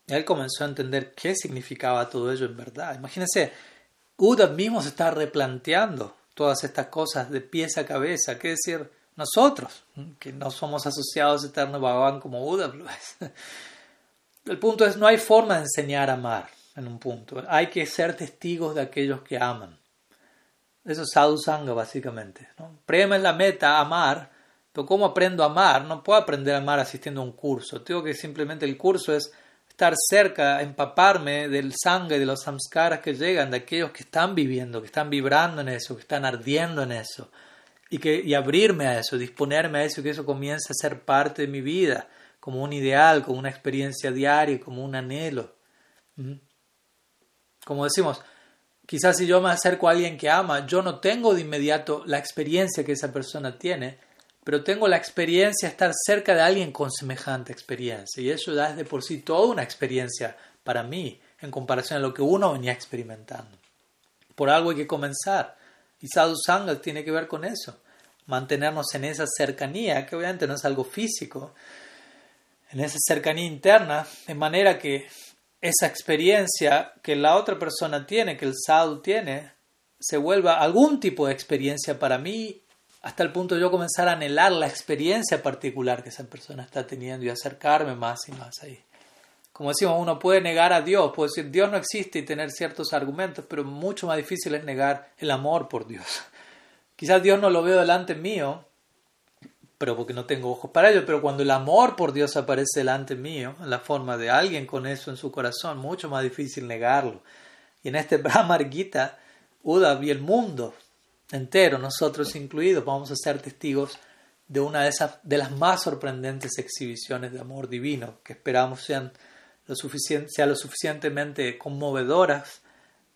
él comenzó a entender qué significaba todo ello en verdad. Imagínense, Uddhav mismo se está replanteando todas estas cosas de pies a cabeza, qué decir nosotros, que no somos asociados a Eterno Bhagavan como Buda. <laughs> El punto es, no hay forma de enseñar a amar en un punto. Hay que ser testigos de aquellos que aman. Eso es sadhu sangha, básicamente. ¿no? Prema es la meta, amar. Pero ¿cómo aprendo a amar? No puedo aprender a amar asistiendo a un curso. Tengo que simplemente el curso es estar cerca, empaparme del sangre, de los samskaras que llegan, de aquellos que están viviendo, que están vibrando en eso, que están ardiendo en eso, y, que, y abrirme a eso, disponerme a eso, que eso comience a ser parte de mi vida, como un ideal, como una experiencia diaria, como un anhelo. Como decimos, quizás si yo me acerco a alguien que ama, yo no tengo de inmediato la experiencia que esa persona tiene, pero tengo la experiencia de estar cerca de alguien con semejante experiencia. Y eso da de por sí toda una experiencia para mí en comparación a lo que uno venía experimentando. Por algo hay que comenzar. Y Sadhu Sangha tiene que ver con eso. Mantenernos en esa cercanía, que obviamente no es algo físico, en esa cercanía interna, de manera que esa experiencia que la otra persona tiene, que el sadhu tiene, se vuelva algún tipo de experiencia para mí hasta el punto de yo comenzar a anhelar la experiencia particular que esa persona está teniendo y acercarme más y más ahí. Como decimos, uno puede negar a Dios, puede decir Dios no existe y tener ciertos argumentos, pero mucho más difícil es negar el amor por Dios. <laughs> Quizás Dios no lo veo delante mío, pero porque no tengo ojos para ello, pero cuando el amor por Dios aparece delante mío, en la forma de alguien con eso en su corazón, mucho más difícil negarlo. Y en este Brahmar Gita, Uda y el mundo entero, nosotros incluidos, vamos a ser testigos de una de, esas, de las más sorprendentes exhibiciones de amor divino que esperamos sean lo sea lo suficientemente conmovedoras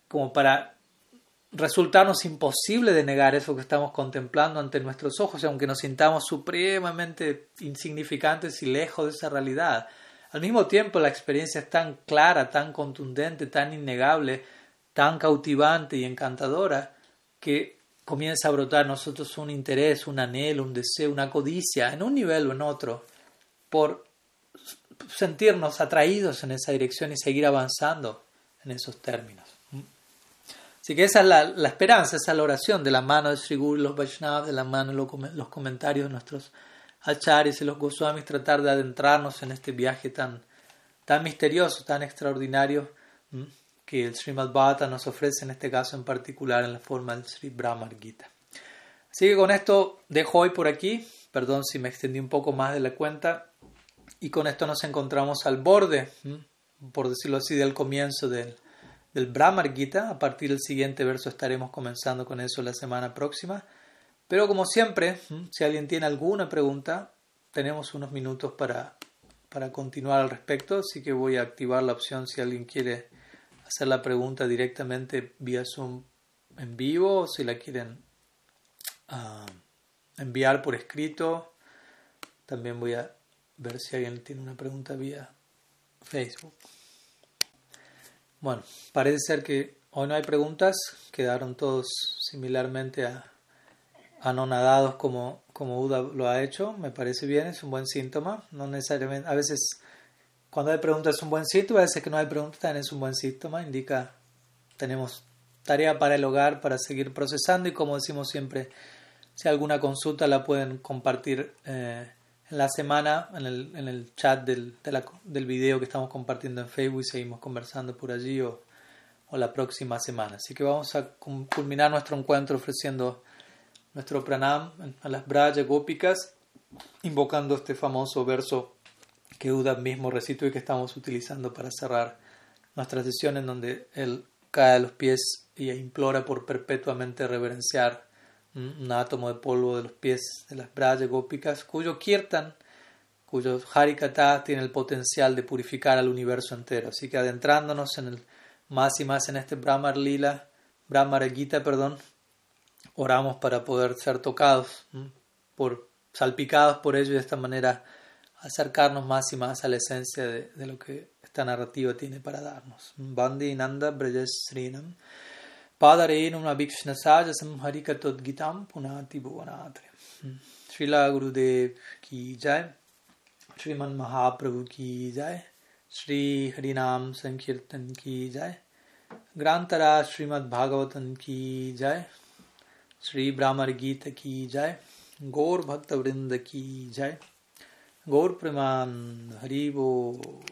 como para resultarnos imposible de negar eso que estamos contemplando ante nuestros ojos, aunque nos sintamos supremamente insignificantes y lejos de esa realidad. Al mismo tiempo, la experiencia es tan clara, tan contundente, tan innegable, tan cautivante y encantadora, que comienza a brotar en nosotros un interés, un anhelo, un deseo, una codicia, en un nivel o en otro, por sentirnos atraídos en esa dirección y seguir avanzando en esos términos. Así que esa es la, la esperanza, esa es la oración de la mano de Sri los Vaishnavas, de la mano de los, comentarios de nuestros acharyas y los Goswamis, tratar de adentrarnos en este viaje tan, tan misterioso, tan extraordinario que el Srimad Bhata nos ofrece en este caso en particular en la forma del Sri Brahmar Gita. Así que con esto dejo hoy por aquí, perdón si me extendí un poco más de la cuenta, y con esto nos encontramos al borde, por decirlo así, del comienzo del del Brahmar Gita. A partir del siguiente verso estaremos comenzando con eso la semana próxima. Pero como siempre, si alguien tiene alguna pregunta, tenemos unos minutos para, para continuar al respecto, así que voy a activar la opción si alguien quiere hacer la pregunta directamente vía Zoom en vivo o si la quieren ah, enviar por escrito. También voy a ver si alguien tiene una pregunta vía Facebook. Bueno, parece ser que hoy no hay preguntas, quedaron todos similarmente a, anonadados como, como Uda lo ha hecho, me parece bien, es un buen síntoma, no necesariamente, a veces cuando hay preguntas es un buen síntoma, a veces que no hay preguntas también es un buen síntoma, indica tenemos tarea para el hogar, para seguir procesando y como decimos siempre, si alguna consulta la pueden compartir. Eh, en la semana en el, en el chat del, del video que estamos compartiendo en Facebook y seguimos conversando por allí o, o la próxima semana. Así que vamos a culminar nuestro encuentro ofreciendo nuestro pranam a las Braya Gópicas, invocando este famoso verso que Uda mismo recitó y que estamos utilizando para cerrar nuestra sesión en donde él cae a los pies y implora por perpetuamente reverenciar un átomo de polvo de los pies de las Braya Gópicas, cuyo kirtan, cuyo harikata tiene el potencial de purificar al universo entero. Así que adentrándonos en el, más y más en este Brahmar Lila, Brahmar Gita, perdón, oramos para poder ser tocados, por, salpicados por ello y de esta manera acercarnos más y más a la esencia de, de lo que esta narrativa tiene para darnos. Bandi Nanda Brajasrinam Padarenum Abhikshnasaya Samharikatod Gitam Punati Bhuvanatre. Hmm. Srila Gurudev Ki Jai. Sriman Mahaprabhu Ki Jai. Sri Harinam Sankirtan Ki Jai. Grantara Srimad Bhagavatam Ki Jai. Sri Brahmar Gita Ki Jai. Gaur bhaktavrinda Ki Jai. गौर प्रमाण हरिव